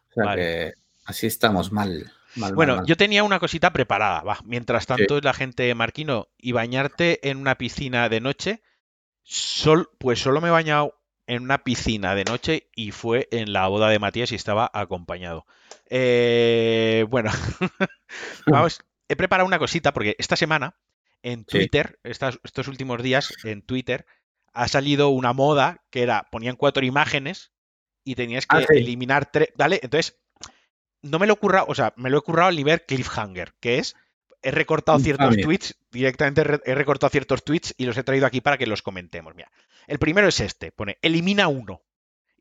O sea Vale. que así estamos mal. mal, Bueno, mal, mal. yo tenía una cosita preparada, va. Mientras tanto, la gente, Marquino, y bañarte en una piscina de noche, sol, pues solo me he bañado en una piscina de noche y fue en la boda de Matías y estaba acompañado. Eh, bueno, <laughs> vamos, he preparado una cosita porque esta semana en. Twitter, estos últimos días en Twitter, ha salido una moda que era, ponían cuatro imágenes y tenías que Ah, sí. eliminar tres, ¿vale? Entonces, no me lo he currado, o sea, me lo he currado al nivel cliffhanger, que es, he recortado ciertos Infamia. tweets, directamente re- he recortado ciertos tweets y los he traído aquí para que los comentemos. Mira, el primero es este, pone, elimina uno.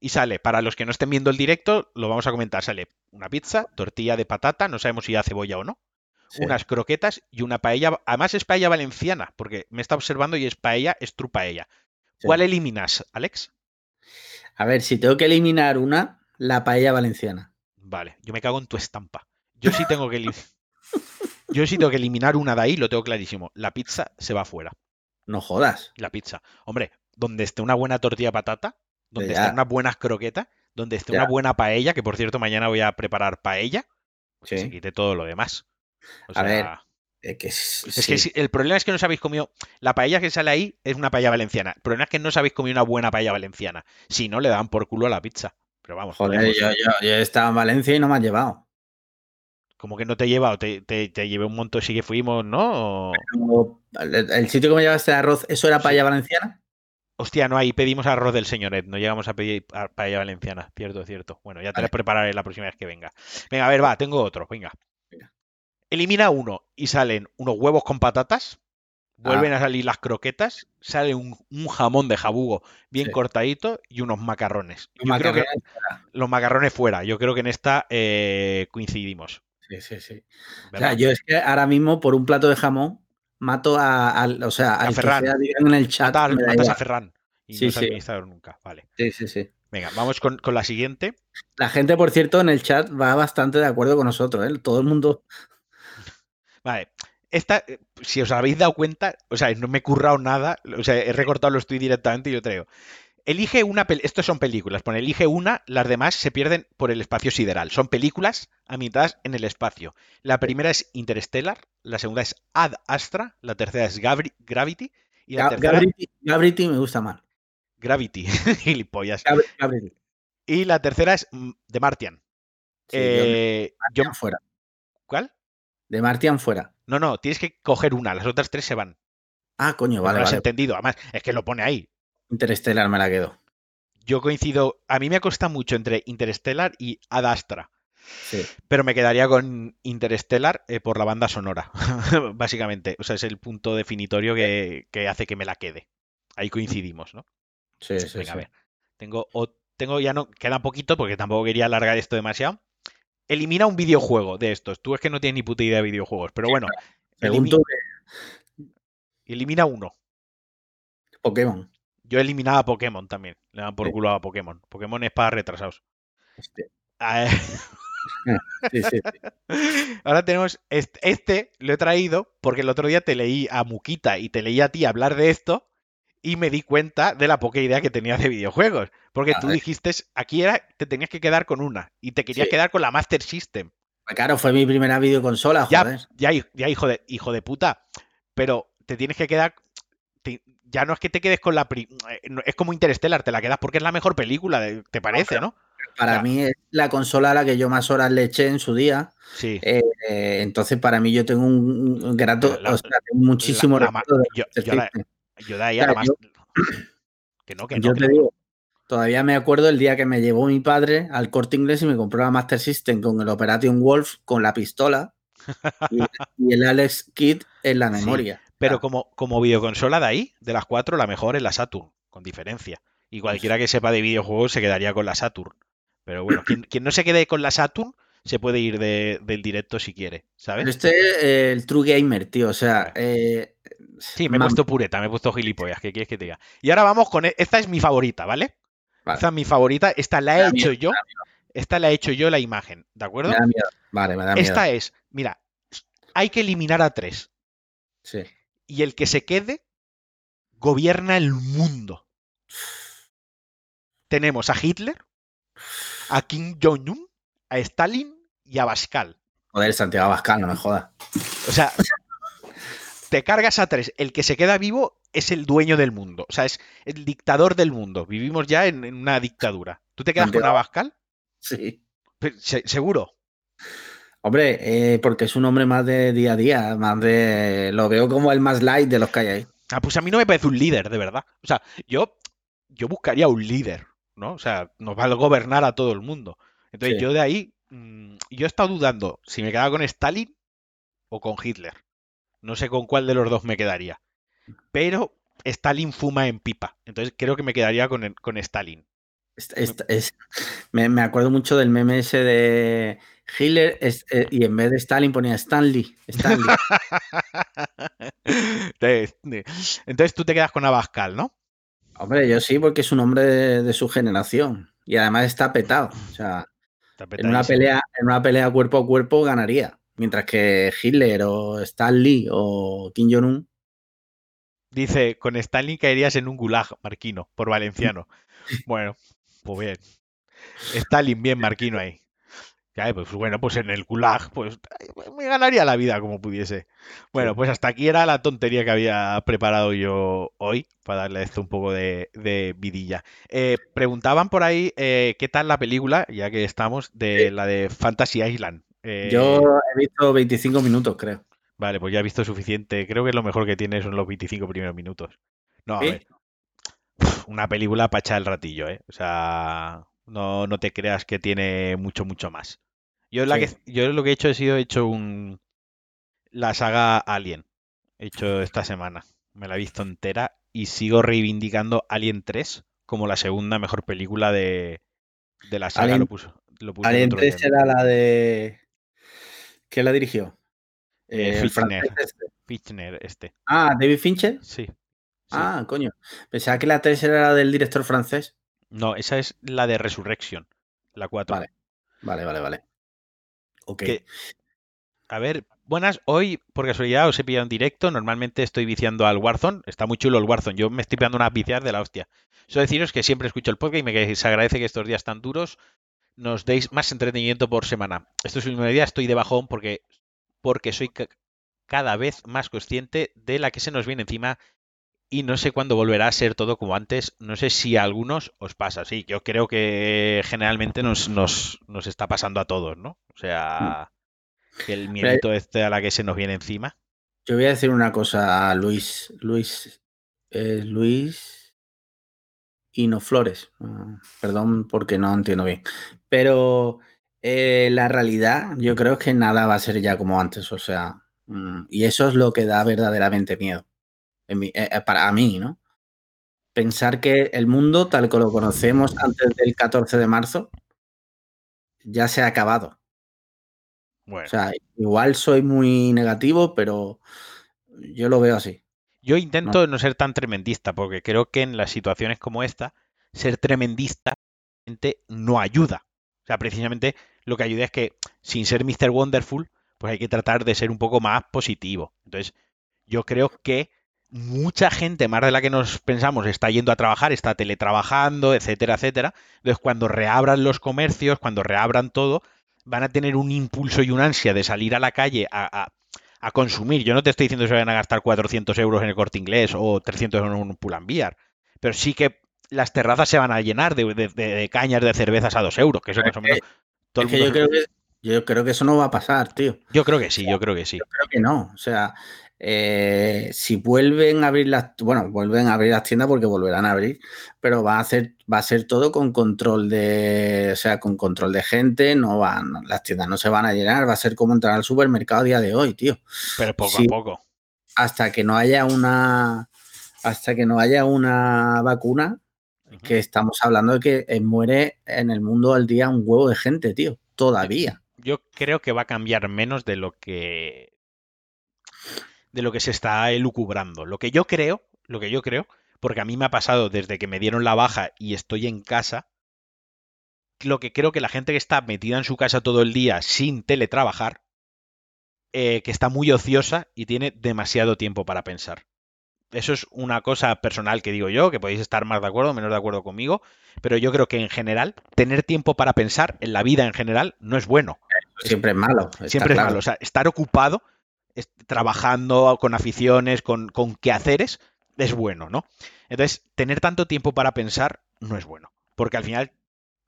Y sale, para los que no estén viendo el directo, lo vamos a comentar, sale una pizza, tortilla de patata, no sabemos si ya cebolla o no, Sí. unas croquetas y una paella, además es paella valenciana, porque me está observando y es paella, es true paella. Sí. ¿Cuál eliminas, Alex? A ver, si tengo que eliminar una, la paella valenciana. Vale, yo me cago en tu estampa. Yo sí tengo que <laughs> Yo sí tengo que eliminar una de ahí, lo tengo clarísimo. La pizza se va fuera. No jodas. La pizza. Hombre, donde esté una buena tortilla de patata, donde Ya. estén unas buenas croquetas, donde esté Ya. una buena paella, que por cierto mañana voy a preparar paella, pues que se Sí. quite todo lo demás. O A ver, Es que, es, es que si- el problema es que no os habéis comido. La paella que sale ahí es una paella valenciana. El problema es que no os habéis comido una buena paella valenciana. Si no, le dan por culo a la pizza. Pero vamos, Joder, yo, yo, yo he estado en Valencia y no me han llevado. como que no te he llevado, te, te, te llevé un montón, sí que fuimos, ¿no? Pero, El, el sitio que me llevaste de arroz, ¿eso era Sí. paella valenciana? Hostia, no, ahí pedimos arroz del señoret, no llegamos a pedir paella valenciana, cierto, cierto. Bueno, ya te Vale. prepararé la próxima vez que venga. Venga, a ver, va, tengo otro, venga. Elimina uno y salen unos huevos con patatas, vuelven Ah. a salir las croquetas, sale un, un jamón de jabugo bien Sí. cortadito y unos macarrones. Los Yo creo que macarrones. los macarrones fuera, yo creo que en esta eh, coincidimos. Sí, sí, sí. O sea, yo es que ahora mismo por un plato de jamón mato a, o sea, al que Ferran. sea, digan en el chat. Matas- me da matas a. Ferran y Sí, no es sí. nunca. Vale. Sí, sí, sí. Venga, vamos con, con la siguiente. La gente, por cierto, en el chat va bastante de acuerdo con nosotros, ¿eh? Todo el mundo. Vale. Esta, eh, si os habéis dado cuenta, o sea, no me he currado nada, o sea, he recortado los tweets directamente y yo traigo. Elige una, estos son películas, pone elige una, las demás se pierden por el espacio sideral. Son películas ambientadas en el espacio. La primera es Interstellar, la segunda es Ad Astra, la tercera es Gabri- Gravity y la Ga- tercera Gabriti, Gabriti me gusta mal. Gravity, <laughs> gilipollas. Y la tercera es mm, The Martian. Sí, yo- Eh, yo- Martian fuera. ¿Cuál? De Martian fuera. No, no, tienes que coger una, las otras tres se van. Ah, coño, No vale, lo has vale. entendido, además, es que lo pone ahí. Interestelar me la quedo. Yo coincido, a mí me cuesta mucho entre Interstellar y Ad Astra, Sí. pero me quedaría con Interstellar eh, por la banda sonora, <laughs> básicamente. O sea, es el punto definitorio que, que hace que me la quede. Ahí coincidimos, ¿no? Sí, sí, Venga, a sí. ver. Tengo, o- tengo ya no, queda poquito porque tampoco quería alargar esto demasiado. Elimina un videojuego de estos. Tú es que no tienes ni puta idea de videojuegos, pero bueno, elimina uno. Pokémon. Yo eliminaba a Pokémon también. Le dan por Sí. culo a Pokémon. Pokémon es para retrasados. Este, <laughs> Sí, sí. <laughs> Ahora tenemos este, este, lo he traído porque el otro día te leí a Muquita y te leí a ti hablar de esto y me di cuenta de la poca idea que tenías de videojuegos. Porque A tú ver. dijiste, aquí era, te tenías que quedar con una y te querías Sí. quedar con la Master System. Pues Claro, fue mi primera videoconsola, joder. ya, ya, hijo de, hijo de puta. Pero te tienes que quedar. te- ya no es que te quedes con la. pri- eh, Es como Interstellar, te la quedas porque es la mejor película, ¿te parece, no? Para Ya. mí es la consola a la que yo más horas le eché en su día. Sí. Eh, entonces, para mí, yo tengo un, grato, La- o sea, tengo muchísimo la- yo- la-. Yo de ahí a la Claro, más. yo- <clears throat> Que no, que no. Yo que te no. digo, todavía me acuerdo el día que me llevó mi padre al corte inglés y me compró la Master System con el Operation Wolf, con la pistola y, <laughs> y el Alex Kid en la Sí, memoria. Pero como, como videoconsola de ahí, de las cuatro, la mejor es la Saturn, con diferencia. Y cualquiera que sepa de videojuegos se quedaría con la Saturn. Pero bueno, quien, quien no se quede con la Saturn se puede ir de- del directo si quiere, Pero ¿sabes? este es eh, el True Gamer, tío. O sea, eh, Sí, me he puesto pureta, me he puesto gilipollas, ¿qué quieres que te diga? Y ahora vamos con. e- Esta es mi favorita, ¿vale? Vale. Esta es mi favorita, esta la he hecho miedo, yo. Esta la he hecho yo la imagen, ¿de acuerdo? me da miedo. Vale, me da miedo. Esta es, mira, hay que eliminar a tres. Sí. y el que se quede gobierna el mundo. Tenemos a Hitler, a Kim Jong-un, a Stalin y a Pascal. Joder, Santiago Abascal, no me jodas. O sea, te cargas a tres. El que se queda vivo es el dueño del mundo. O sea, es el dictador del mundo. Vivimos ya en, en una dictadura. ¿Tú te quedas con. Abascal? Sí. Se- ¿Seguro? Hombre, eh, porque es un hombre más de día a día, más de. Lo veo como el más light de los que hay ahí. Ah, pues a mí no me parece un líder, de verdad. O sea, yo, yo buscaría un líder, ¿no? O sea, nos va a gobernar a todo el mundo. Entonces Sí. yo de ahí, mm, yo he estado dudando si me quedaba con Stalin o con Hitler. No sé con cuál de los dos me quedaría. Pero Stalin fuma en pipa. Entonces creo que me quedaría con, con Stalin. Es- es- es- me, me acuerdo mucho del meme ese de Hitler eh, y en vez de Stalin ponía Stanley. Stanley. <laughs> Entonces, entonces tú te quedas con Abascal, ¿no? Hombre, yo sí, porque es un hombre de, de su generación. Y además está petado. O sea, en una pelea, en una pelea cuerpo a cuerpo ganaría. Mientras que Hitler o Stanley o Kim Jong-un. Dice, con Stalin caerías en un gulag, Marquino, por valenciano. <laughs> Bueno, pues bien. Stalin, bien, Marquino ahí. Ya, pues bueno, pues en el gulag, pues me ganaría la vida como pudiese. Bueno, pues hasta aquí era la tontería que había preparado yo hoy, para darle a esto un poco de, de vidilla. Eh, preguntaban por ahí eh, qué tal la película, ya que estamos, de la de Fantasy Island. Eh, Yo he visto 25 minutos, creo. Vale, pues ya he visto suficiente. Creo que lo mejor que tiene son los 25 primeros minutos. No, a ver. Una película para echar el ratillo, ¿eh? O sea, no, no te creas que tiene mucho, mucho más. Yo, la Sí. que, yo lo que he hecho he sido he hecho un la saga Alien. He hecho esta semana. Me la he visto entera y sigo reivindicando Alien 3 como la segunda mejor película de, de la saga. Alien- lo puso, lo puse el Alien otro día 3 en- era la de. ¿Quién la dirigió? Eh, Eh, el Fichtner. este. Fichtner, este. Ah, David Fincher. Sí. sí. Ah, coño. Pensaba que la 3 era la del director francés. No, esa es la de Resurrection, la 4. Vale. Vale, vale, vale. Ok. Que- A ver, buenas. Hoy, por casualidad, os he pillado en directo. Normalmente estoy viciando al Warzone. Está muy chulo el Warzone. Yo me estoy pegando unas viciadas de la hostia. Solo deciros que siempre escucho el podcast y me que se agradece que estos días tan duros nos deis más entretenimiento por semana. Estos últimos días estoy de bajón porque, porque soy ca- cada vez más consciente de la que se nos viene encima y no sé cuándo volverá a ser todo como antes. No sé si a algunos os pasa. Sí, yo creo que generalmente nos, nos, nos está pasando a todos, ¿no? O sea, que el miedito este a la que se nos viene encima. Yo voy a decir una cosa a Luis. Luis. eh, Luis. Hino Flores. Ah, perdón porque no entiendo bien. Pero eh, la realidad, yo creo que nada va a ser ya como antes. O sea, mm, y eso es lo que da verdaderamente miedo. En mi- eh, eh, para mí, ¿no? Pensar que el mundo, tal como lo conocemos antes del 14 de marzo, ya se ha acabado. Bueno, O sea, igual soy muy negativo, pero yo lo veo así. Yo intento no ser tan tremendista porque creo que en las situaciones como esta, ser tremendista no ayuda. O sea, precisamente lo que ayuda es que sin ser Mr. Wonderful, pues hay que tratar de ser un poco más positivo. Entonces, yo creo que mucha gente, más de la que nos pensamos, está yendo a trabajar, está teletrabajando, etcétera, etcétera. Entonces, cuando reabran los comercios, cuando reabran todo, van a tener un impulso y una ansia de salir a la calle a, a- a consumir. Yo no te estoy diciendo que se vayan a gastar 400 euros en el corte inglés o 300 en un Pull&Bear, pero sí que las terrazas se van a llenar de, de- de- de cañas de cervezas a 2 euros, que eso Pero más o es menos todo Es el que yo creo que, yo creo que eso no va a pasar, tío. Yo creo que sí, yo creo que sí. Yo creo que no. O sea, eh, si vuelven a abrir las, bueno, vuelven a abrir las tiendas porque volverán a abrir, pero va a hacer, va a ser todo con control de, o sea, con control de gente, no van, las tiendas no se van a llenar, va a ser como entrar al supermercado a día de hoy, tío. Pero poco a poco. Hasta que no haya una, hasta que no haya una vacuna, que estamos hablando de que eh, muere en el mundo al día un huevo de gente, tío, todavía. Yo creo que va a cambiar menos de lo que de lo que se está elucubrando. Lo que yo creo, lo que yo creo, porque a mí me ha pasado desde que me dieron la baja y estoy en casa, lo que creo que la gente que está metida en su casa todo el día sin teletrabajar eh, que está muy ociosa y tiene demasiado tiempo para pensar. Eso es una cosa personal que digo yo, que podéis estar más de acuerdo o menos de acuerdo conmigo, pero yo creo que en general, tener tiempo para pensar en la vida en general no es bueno. Siempre es malo. Siempre es malo. O sea, estar ocupado, trabajando con aficiones, con, con quehaceres, es bueno, ¿no? Entonces, tener tanto tiempo para pensar no es bueno, porque al final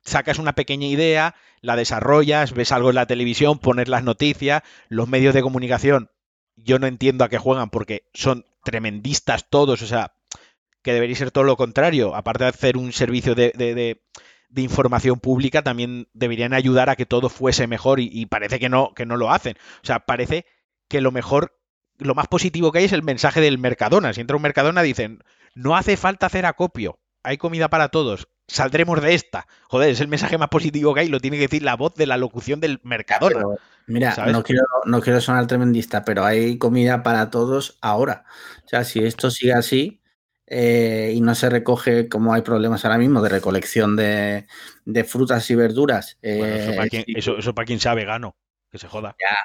sacas una pequeña idea, la desarrollas, ves algo en la televisión, pones las noticias, los medios de comunicación, yo no entiendo a qué juegan porque son tremendistas todos, o sea, que debería ser todo lo contrario, aparte de hacer un servicio de, información pública, también deberían ayudar a que todo fuese mejor y, parece que no, que no lo hacen. O sea, parece que lo mejor, lo más positivo que hay es el mensaje del Mercadona. Si entra un Mercadona dicen, no hace falta hacer acopio, hay comida para todos, saldremos de esta. Joder, es el mensaje más positivo que hay, lo tiene que decir la voz de la locución del Mercadona. mira, no quiero, no quiero sonar tremendista, pero hay comida para todos ahora. O sea, si esto sigue así eh, y no se recoge, como hay problemas ahora mismo de recolección de, frutas y verduras. eso, para quien, eso, para quien sea vegano, que se joda. Ya,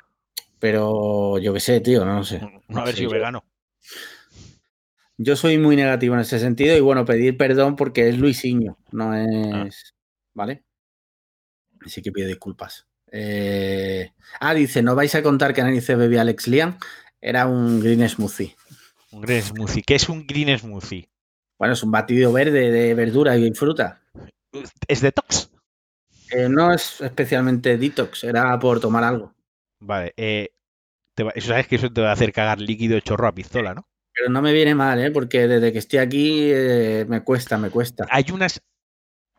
pero yo qué sé, tío, no, sé. No, haber sido vegano. Yo soy muy negativo en ese sentido y bueno, pedir perdón porque es Luisinho, no ah. es. ¿Vale? Así que pido disculpas. Eh, ah, dice, ¿no vais a contar que Ananice bebía Alex Liam? Era un green smoothie. Un green smoothie. ¿Qué es un green smoothie? Bueno, es un batido verde de verdura y fruta. ¿Es detox? Eh, no es especialmente detox, era por tomar algo. Vale, eh, eso sabes que eso te va a hacer cagar líquido chorro a pistola, ¿no? Pero no me viene mal, ¿eh? Porque desde que estoy aquí eh, me cuesta, me cuesta. Hay unas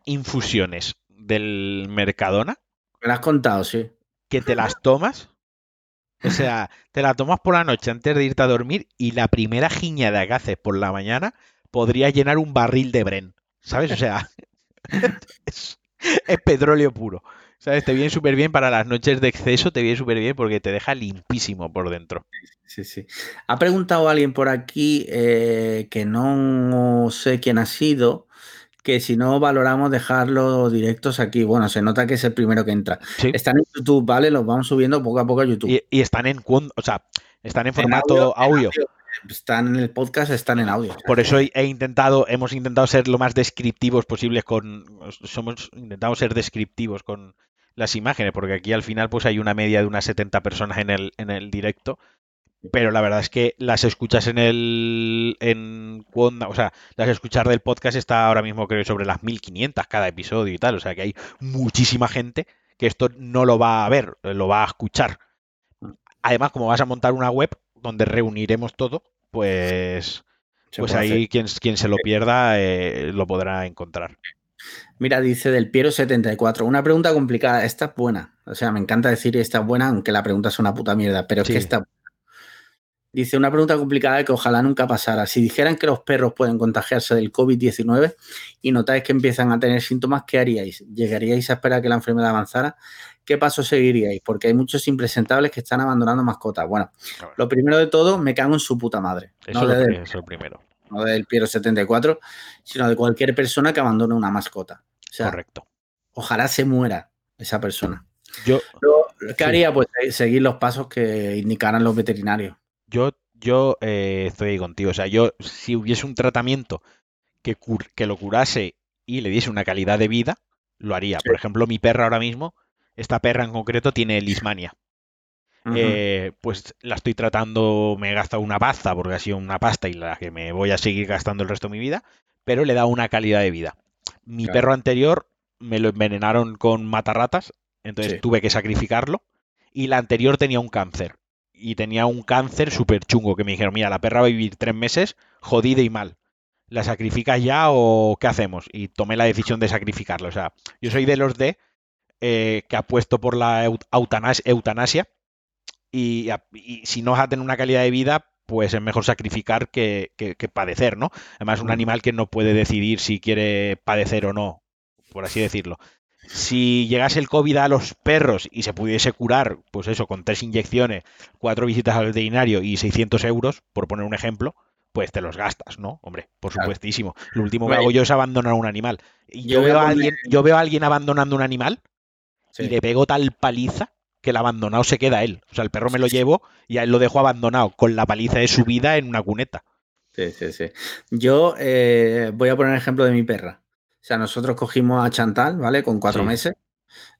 infusiones del Mercadona. Me las has contado, sí. Que te las tomas. O sea, te la tomas por la noche antes de irte a dormir y la primera giñada que haces por la mañana podría llenar un barril de Bren. ¿Sabes? O sea, <laughs> es, es petróleo puro. ¿Sabes? Te viene súper bien para las noches de exceso, te viene súper bien porque te deja limpísimo por dentro. Sí, sí. Ha preguntado alguien por aquí eh, que no sé quién ha sido, que si no valoramos dejarlos directos aquí. Bueno, se nota que es el primero que entra. Están en YouTube, ¿vale? Los vamos subiendo poco a poco a YouTube. Y, están en, o sea, están en formato audio. Están en el podcast, están en audio. Por eso he intentado, hemos intentado ser lo más descriptivos posibles con, somos, intentamos ser descriptivos con las imágenes, porque aquí al final pues hay una media de unas 70 personas en el, en el directo pero la verdad es que las escuchas en el en o sea, las escuchar del podcast está ahora mismo creo sobre las 1500 cada episodio y tal, o sea que hay muchísima gente que esto no lo va a ver, lo va a escuchar. Además, como vas a montar una web donde reuniremos todo, pues pues ahí quien, quien, se lo pierda eh, lo podrá encontrar. Mira, dice del Piero 74. Una pregunta complicada. Esta es buena. O sea, me encanta decir esta es buena, aunque la pregunta es una puta mierda. Pero es que esta Dice, una pregunta complicada que ojalá nunca pasara. Si dijeran que los perros pueden contagiarse del COVID-19 y notáis que empiezan a tener síntomas, ¿qué haríais? ¿Llegaríais a esperar que la enfermedad avanzara? ¿Qué paso seguiríais? Porque hay muchos impresentables que están abandonando mascotas. Bueno, lo primero de todo, me cago en su puta madre. Eso, no es lo primero. No del Piero 74, sino de cualquier persona que abandone una mascota. Correcto. Ojalá se muera esa persona. Yo, ¿Qué haría? Pues seguir los pasos que indicaran los veterinarios yo, yo eh, estoy ahí contigo. O sea, yo, si hubiese un tratamiento que, que lo curase y le diese una calidad de vida, lo haría. Por ejemplo, mi perra ahora mismo, esta perra en concreto, tiene lismania. Eh, pues la estoy tratando, me he gastado una pasta porque ha sido una pasta y la que me voy a seguir gastando el resto de mi vida, pero le da una calidad de vida. Mi perro anterior me lo envenenaron con matarratas, entonces tuve que sacrificarlo, y la anterior tenía un cáncer y tenía un cáncer súper chungo que me dijeron, mira, la perra va a vivir tres meses jodida y mal. ¿La sacrificas ya o qué hacemos? Y tomé la decisión de sacrificarla. O sea, yo soy de los de eh, que apuesto por la eutanasia y, si no vas a tener una calidad de vida, pues es mejor sacrificar que, que, que padecer, ¿no? Además, un animal que no puede decidir si quiere padecer o no, por así decirlo si llegase el COVID a los perros y se pudiese curar, pues eso, con tres inyecciones, cuatro visitas al veterinario y 600 euros, por poner un ejemplo, pues te los gastas, ¿no? Hombre, por supuestísimo. Lo último que hago yo es abandonar un animal. Y yo, veo a alguien, yo veo a alguien abandonando un animal y le pego tal paliza que el abandonado se queda él. O sea, el perro me lo llevo y a él lo dejo abandonado con la paliza de su vida en una cuneta. Sí, sí, sí. Yo eh, voy a poner el ejemplo de mi perra. O sea, nosotros cogimos a Chantal, ¿vale? Con cuatro Sí. meses.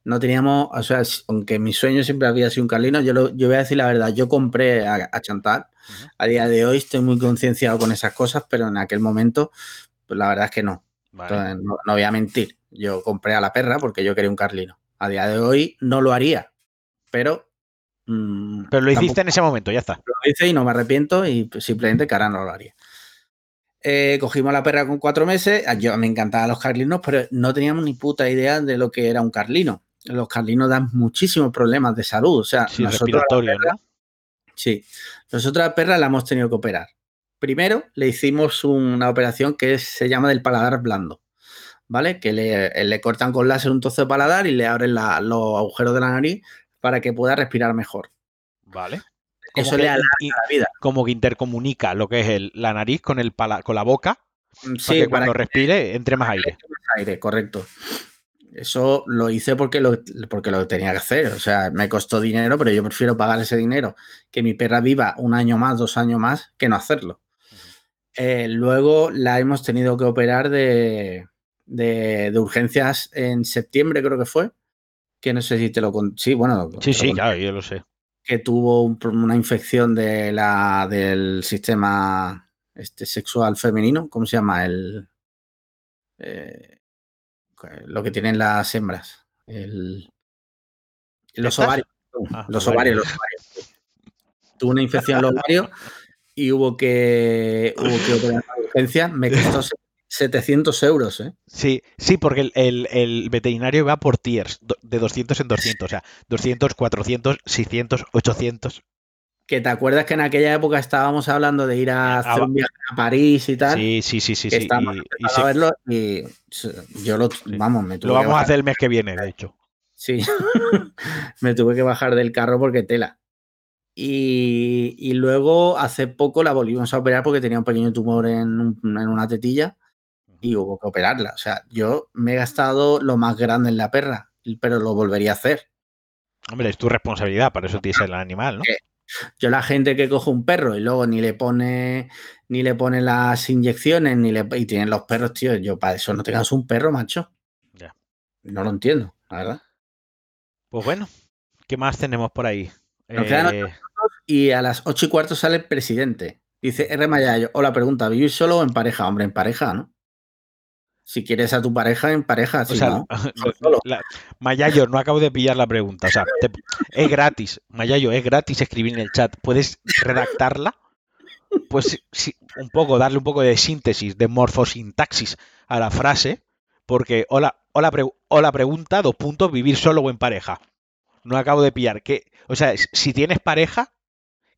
No teníamos, o sea, aunque mi sueño siempre había sido un carlino, yo, lo- yo voy a decir la verdad, yo compré a, a Chantal. A día de hoy estoy muy concienciado con esas cosas, pero en aquel momento, pues la verdad es que no. Vale. Entonces, no, no voy a mentir. Yo compré a la perra porque yo quería un carlino. A día de hoy no lo haría, pero... mm, Pero lo hiciste tampoco en ese momento, ya está. lo hice y no me arrepiento y simplemente que ahora no lo haría. Eh, cogimos a la perra con cuatro meses. a- Yo me encantaban los carlinos, pero no teníamos ni puta idea de lo que era un carlino. Los carlinos dan muchísimos problemas de salud. O sea, Sí, nosotros, la perra- ¿no? sí, nosotros a la perra la hemos tenido que operar. Primero le hicimos una operación que se llama del paladar blando. ¿Vale? Que le, le cortan con láser un trozo de paladar y le abren la- los agujeros de la nariz para que pueda respirar mejor. Vale. Eso que, le alarga la vida. como que intercomunica lo que es el- la nariz con, el pala- con la boca Mm, para Sí, que para cuando que respire entre más aire. aire, correcto. Eso lo hice porque lo, porque lo tenía que hacer. O sea, me costó dinero, pero yo prefiero pagar ese dinero que mi perra viva un año más, dos años más, que no hacerlo. Eh, luego la hemos tenido que operar de, de, de urgencias en septiembre, creo que fue. Que no sé si te lo conté. Sí, bueno, Sí, sí, claro, yo lo sé. Que tuvo un- una infección de la, del sistema este, sexual femenino. ¿Cómo se llama? El. eh, lo que tienen las hembras. El, los ¿Estas? ovarios. Ah, los ovarios. los ovarios. Tuvo una infección en los ovarios y hubo que, hubo que operar urgencia. Me costó <laughs> 700 euros, ¿eh? Sí, sí, porque el, el- el veterinario va por tiers, de 200 en 200, o sea, 200, 400, 600, 800. Que te acuerdas que en aquella época estábamos hablando de ir a Ah, hacer un viaje a París y tal. Sí, sí, sí, sí, sí. estábamos y- y verlo y yo lo, vamos, me tuve lo que vamos a hacer el mes que viene, de hecho. Sí, <laughs> me tuve que bajar del carro porque tela. Y, y luego hace poco la volvimos a operar porque tenía un pequeño tumor en, un- en una tetilla y hubo que operarla. O sea, yo me he gastado lo más grande en la perra, pero lo volvería a hacer. Hombre, es tu responsabilidad, para eso tienes el animal, ¿no? Eh, Yo la gente que coge un perro y luego ni le pone ni le pone las inyecciones ni le y tienen los perros, tío, yo para eso no tengas un perro, macho. Ya. No lo entiendo, la verdad. Pues bueno, ¿qué más tenemos por ahí? Nos quedan Eh, Y a las ocho y cuarto sale el presidente. Dice R. Mayayo, hola, pregunta, ¿vivir solo o en pareja? Hombre, en pareja, ¿no? Si quieres a tu pareja, en pareja, o si sea, no. <laughs> la- Mayayo, no acabo de pillar la pregunta. O sea, te- es gratis. Mayayo, es gratis escribir en el chat. ¿Puedes redactarla? Pues sí, un poco, darle un poco de síntesis, de morfosintaxis a la frase. Porque, hola, hola, pre- hola pregunta, dos puntos, vivir solo o en pareja. No acabo de pillar. ¿Qué? O sea, si tienes pareja,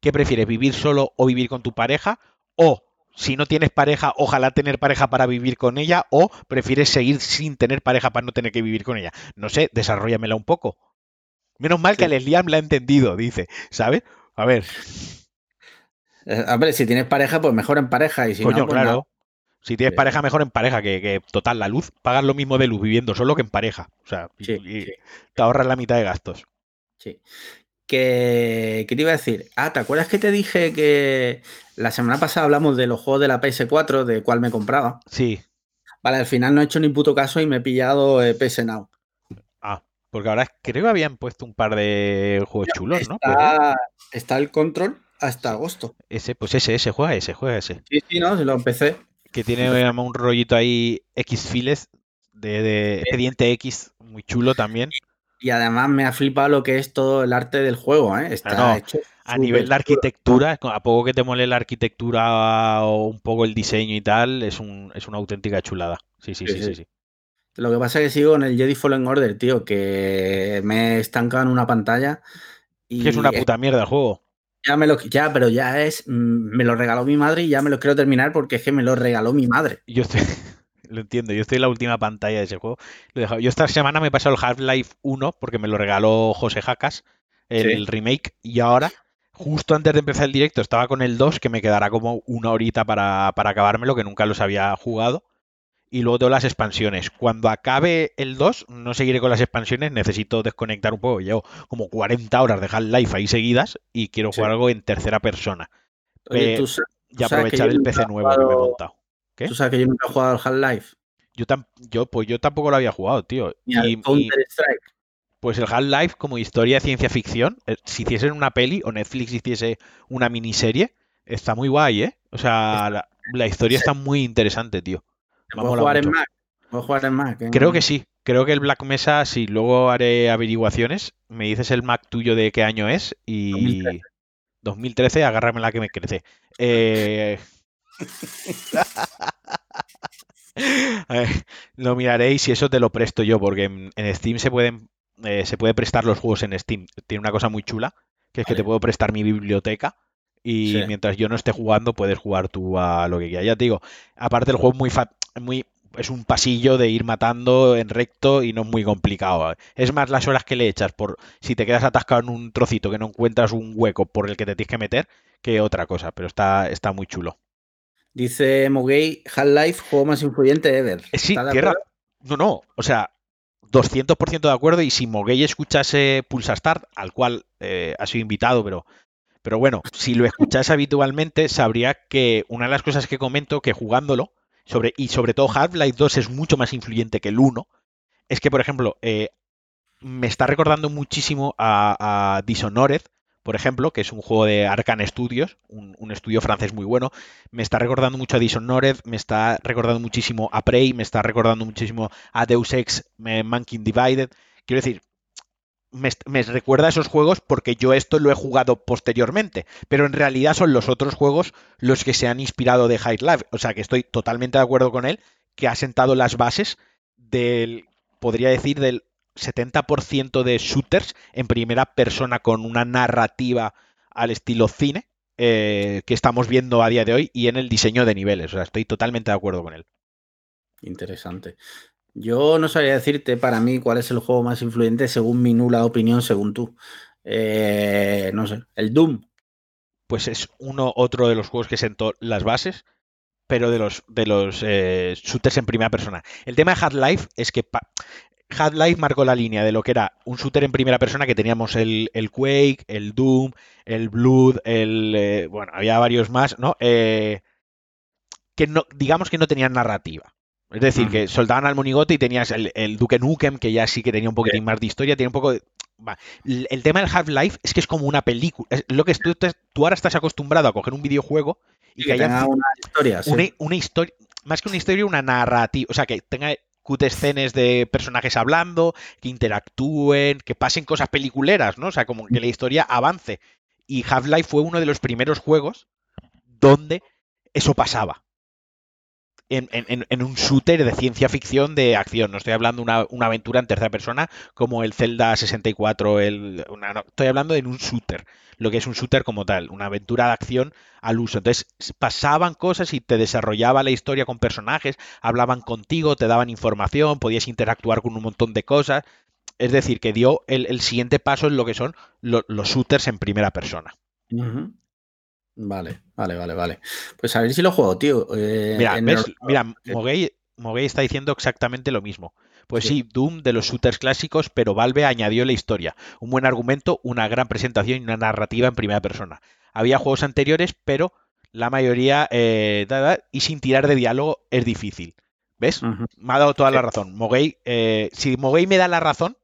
¿qué prefieres? ¿Vivir solo o vivir con tu pareja? O si no tienes pareja, ojalá tener pareja para vivir con ella, o prefieres seguir sin tener pareja para no tener que vivir con ella. No sé, desarrollamela un poco. Menos mal que el Liam la ha entendido, dice, ¿sabes? A ver, Eh, hombre, si tienes pareja, pues mejor en pareja. Y si coño, no, pues claro. Si tienes Sí. pareja, mejor en pareja, que, que, total, la luz, pagas lo mismo de luz viviendo solo que en pareja. O sea, Sí, y te ahorras la mitad de gastos. sí. Que, ¿Qué te iba a decir? Ah, ¿te acuerdas que te dije que la semana pasada hablamos de los juegos de la PS4, de cuál me compraba? Sí. Vale, al final no he hecho ni puto caso y me he pillado eh, PS Now. Ah, porque ahora creo que habían puesto un par de juegos chulos, ¿no? Está, el control hasta agosto. Ese, pues ese, ese, juega ese, juega ese. Sí, sí, no, se lo empecé. Que tiene un rollito ahí X files de, de expediente X, muy chulo también. Y además me ha flipado lo que es todo el arte del juego, ¿eh? Está hecho A nivel de arquitectura, a poco que te mole la arquitectura o un poco el diseño y tal, es, un, es una auténtica chulada. Sí, sí, Sí, sí, sí. Lo que pasa es que sigo en el Jedi Fallen Order, tío, que me he estancado en una pantalla y Que es una puta mierda el juego. ya me lo ya, pero ya es mm, me lo regaló mi madre y ya me lo quiero terminar porque es que me lo regaló mi madre. Yo estoy, lo entiendo, yo estoy en la última pantalla de ese juego. Lo he dejado. Yo esta semana me he pasado el Half-Life 1 porque me lo regaló José Jacas, el Sí. remake, y ahora, justo antes de empezar el directo, estaba con el 2, que me quedará como una horita para, para acabármelo, que nunca los había jugado. y luego tengo las expansiones. Cuando acabe el 2, no seguiré con las expansiones, necesito desconectar un poco. Llevo como 40 horas de Half-Life ahí seguidas y quiero jugar algo en tercera persona. Oye, Eh, tú y aprovechar el PC nuevo que me he montado. ¿Qué? Tú sabes que yo nunca he jugado al Half-Life. Yo, yo, pues yo tampoco lo había jugado, tío. Y- y, Counter-Strike. pues el Half-Life como historia de ciencia ficción, eh, si hiciesen una peli o Netflix hiciese una miniserie, está muy guay, ¿eh? O sea, la, la historia está muy interesante, tío. ¿Se Me puede mola jugar en. Mac? ¿Puedo jugar en Mac? en- Creo que sí. Creo que el Black Mesa, si luego haré averiguaciones, me dices el Mac tuyo de qué año es y 2013. 2013, agárrame la que me crece. Eh, <laughs> <laughs> eh, lo miraré y si eso te lo presto yo, porque en, en Steam se pueden eh, se puede prestar los juegos en Steam. Tiene una cosa muy chula, que es que te puedo prestar mi biblioteca y Sí. mientras yo no esté jugando puedes jugar tú a lo que quieras. Ya te digo, aparte el juego es muy, fa- muy es un pasillo de ir matando en recto y no es muy complicado. Es más las horas que le echas por si te quedas atascado en un trocito que no encuentras un hueco por el que te tienes que meter que otra cosa, pero está, está muy chulo. Dice Mogay, Half-Life, juego más influyente ever. Eh, Sí, ¿Estás de tierra. No, no, o sea, 200% de acuerdo y si Moguey escuchase Pulsa Start, al cual eh, ha sido invitado, pero, pero bueno, si lo escuchase <laughs> habitualmente, sabría que una de las cosas que comento, que jugándolo, sobre, y sobre todo Half-Life 2 es mucho más influyente que el 1, es que, por ejemplo, eh, me está recordando muchísimo a, a Dishonored, por ejemplo, que es un juego de Arkane Studios, un, un estudio francés muy bueno. Me está recordando mucho a Dishonored, me está recordando muchísimo a Prey, me está recordando muchísimo a Deus Ex eh, Mankind Divided. Quiero decir, me, me recuerda a esos juegos porque yo esto lo he jugado posteriormente, pero en realidad son los otros juegos los que se han inspirado de High Life. O sea que estoy totalmente de acuerdo con él, que ha sentado las bases del, podría decir, del 70% de shooters en primera persona con una narrativa al estilo cine eh, que estamos viendo a día de hoy y en el diseño de niveles. O sea, estoy totalmente de acuerdo con él. Interesante. Yo no sabría decirte para mí cuál es el juego más influyente según mi nula opinión, según tú. Eh, no sé, el Doom. Pues es uno otro de los juegos que sentó las bases, pero de los, de los eh, shooters en primera persona. El tema de Half-Life es que Half-Life marcó la línea de lo que era un shooter en primera persona que teníamos el, el Quake, el Doom, el Blood, el... eh, bueno, había varios más, ¿no? Eh, que no, digamos que no tenían narrativa. Es decir, que soldaban al monigote y tenías el, el Duke Nukem, que ya sí que tenía un poquitín más de historia, tiene un poco de... El el tema del Half-Life es que es como una película. Es lo que tú, tú ahora estás acostumbrado a coger un videojuego y que que haya tenga una historia. sí. una, historia, más que una historia, una narrativa, o sea, que tenga escenas de personajes hablando, que interactúen, que pasen cosas peliculeras, ¿no? O sea, como que la historia avance. Y Half-Life fue uno de los primeros juegos donde eso pasaba. En, un shooter de ciencia ficción de acción. No estoy hablando de una, una aventura en tercera persona como el Zelda 64. El, no, estoy hablando de un shooter. Lo que es un shooter como tal. Una aventura de acción al uso. Entonces pasaban cosas y te desarrollaba la historia con personajes, hablaban contigo, te daban información, podías interactuar con un montón de cosas. Es decir, que dio el, el siguiente paso en lo que son lo- los shooters en primera persona. Vale, vale, vale, vale. Pues a ver si lo juego, tío. Eh, Mira, ¿ves? el- Mira, Moguey está diciendo exactamente lo mismo. Pues Sí. sí, Doom de los shooters clásicos, pero Valve añadió la historia. Un buen argumento, una gran presentación y una narrativa en primera persona. Había juegos anteriores, pero la mayoría, eh, da- da, y sin tirar de diálogo, es difícil. ¿Ves? Me ha dado toda la razón. Moguey, eh, si Moguey me da la razón,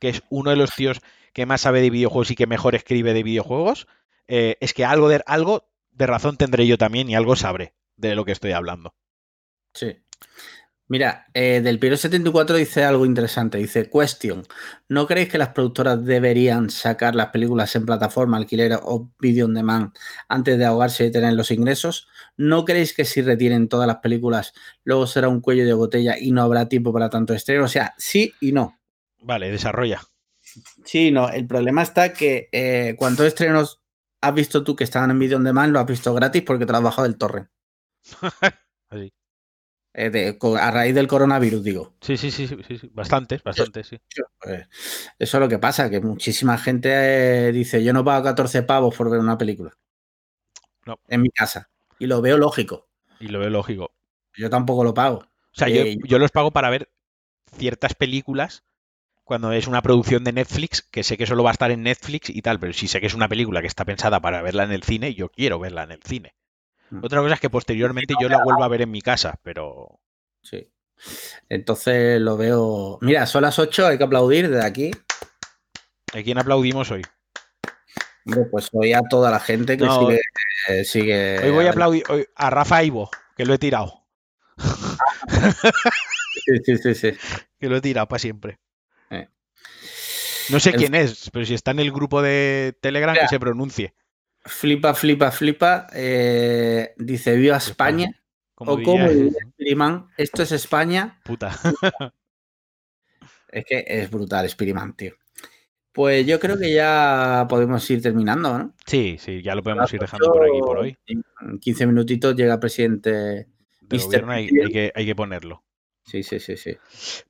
que es uno de los tíos que más sabe de videojuegos y que mejor escribe de videojuegos, eh, es que algo de, algo de razón tendré yo también y algo sabré de lo que estoy hablando. Sí. Mira, eh, del Piero 74 dice algo interesante. Dice, question, ¿no creéis que las productoras deberían sacar las películas en plataforma, alquiler o video on demand antes de ahogarse y tener los ingresos? ¿No creéis que si retienen todas las películas, luego será un cuello de botella y no habrá tiempo para tanto estreno? O sea, sí y no. Vale, desarrolla. Sí no. El problema está que eh, ¿cuántos estrenos has visto tú que estaban en video on demand? Lo has visto gratis porque te lo has bajado del torrent. <laughs> Así. Eh, de- a raíz del coronavirus, digo. Sí, sí, sí, sí, sí, sí, bastantes, bastantes, sí. Pues, eso es lo que pasa, que muchísima gente eh, dice, yo no pago 14 pavos por ver una película. No. En mi casa. Y lo veo lógico. Y lo veo lógico. Yo tampoco lo pago. O sea, yo, Eh, yo los pago para ver ciertas películas cuando es una producción de Netflix, que sé que solo va a estar en Netflix y tal, pero si sé que es una película que está pensada para verla en el cine, yo quiero verla en el cine. Mm. Otra cosa es que posteriormente yo la vuelva a ver en mi casa, pero Sí. Entonces lo veo. Mira, son las 8, hay que aplaudir desde aquí. ¿a quién aplaudimos hoy? Hombre, pues hoy a toda la gente que No, sigue, eh, sigue. Hoy voy a aplaudir hoy- a Rafa Ivo, que lo he tirado, <laughs> Sí, sí, sí, sí. <laughs> que lo he tirado para siempre. No sé El- quién es, pero si está en el grupo de Telegram, que se pronuncie. Flipa, flipa, flipa. eh, dice: Viva España. Como o como Spiriman, esto es España. puta. <laughs> Es que es brutal, Spiriman, tío. Pues yo creo que ya podemos ir terminando, ¿no? Sí, sí, ya lo podemos ir dejando por aquí por hoy. En 15 minutitos llega el presidente. Gobierno hay, hay que, hay que ponerlo. Sí, sí, sí, sí.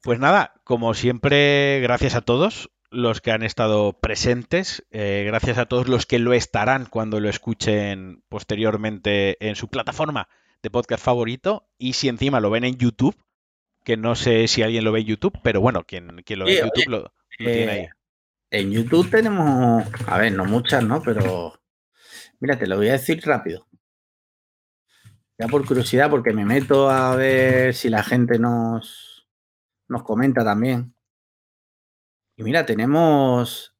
Pues nada, como siempre, gracias a todos los que han estado presentes, eh, gracias a todos los que lo estarán cuando lo escuchen posteriormente en su plataforma de podcast favorito y si encima lo ven en YouTube, que no sé si alguien lo ve en YouTube, pero bueno, quien, quien lo ve Sí, en YouTube lo, lo tiene ahí. Eh, en YouTube tenemos, a ver, no muchas, ¿no? Pero mira, te lo voy a decir rápido. Ya por curiosidad, porque me meto a ver si la gente nos, nos comenta también. Y mira, tenemos.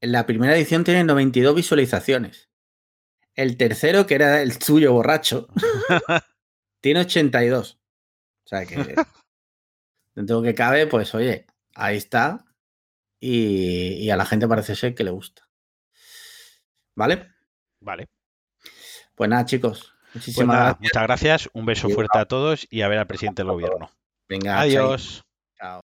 En la primera edición tiene 92 visualizaciones. El tercero, que era el tuyo borracho, <laughs> <laughs> tiene 82. O sea que. <laughs> dentro que cabe, pues oye, ahí está. Y, y a la gente parece ser que le gusta. ¿Vale? Vale. Pues nada, chicos. Pues Muchísimas nada, gracias. muchas gracias, un beso fuerte a todos y a ver al presidente del gobierno. Venga. Adiós. Chao.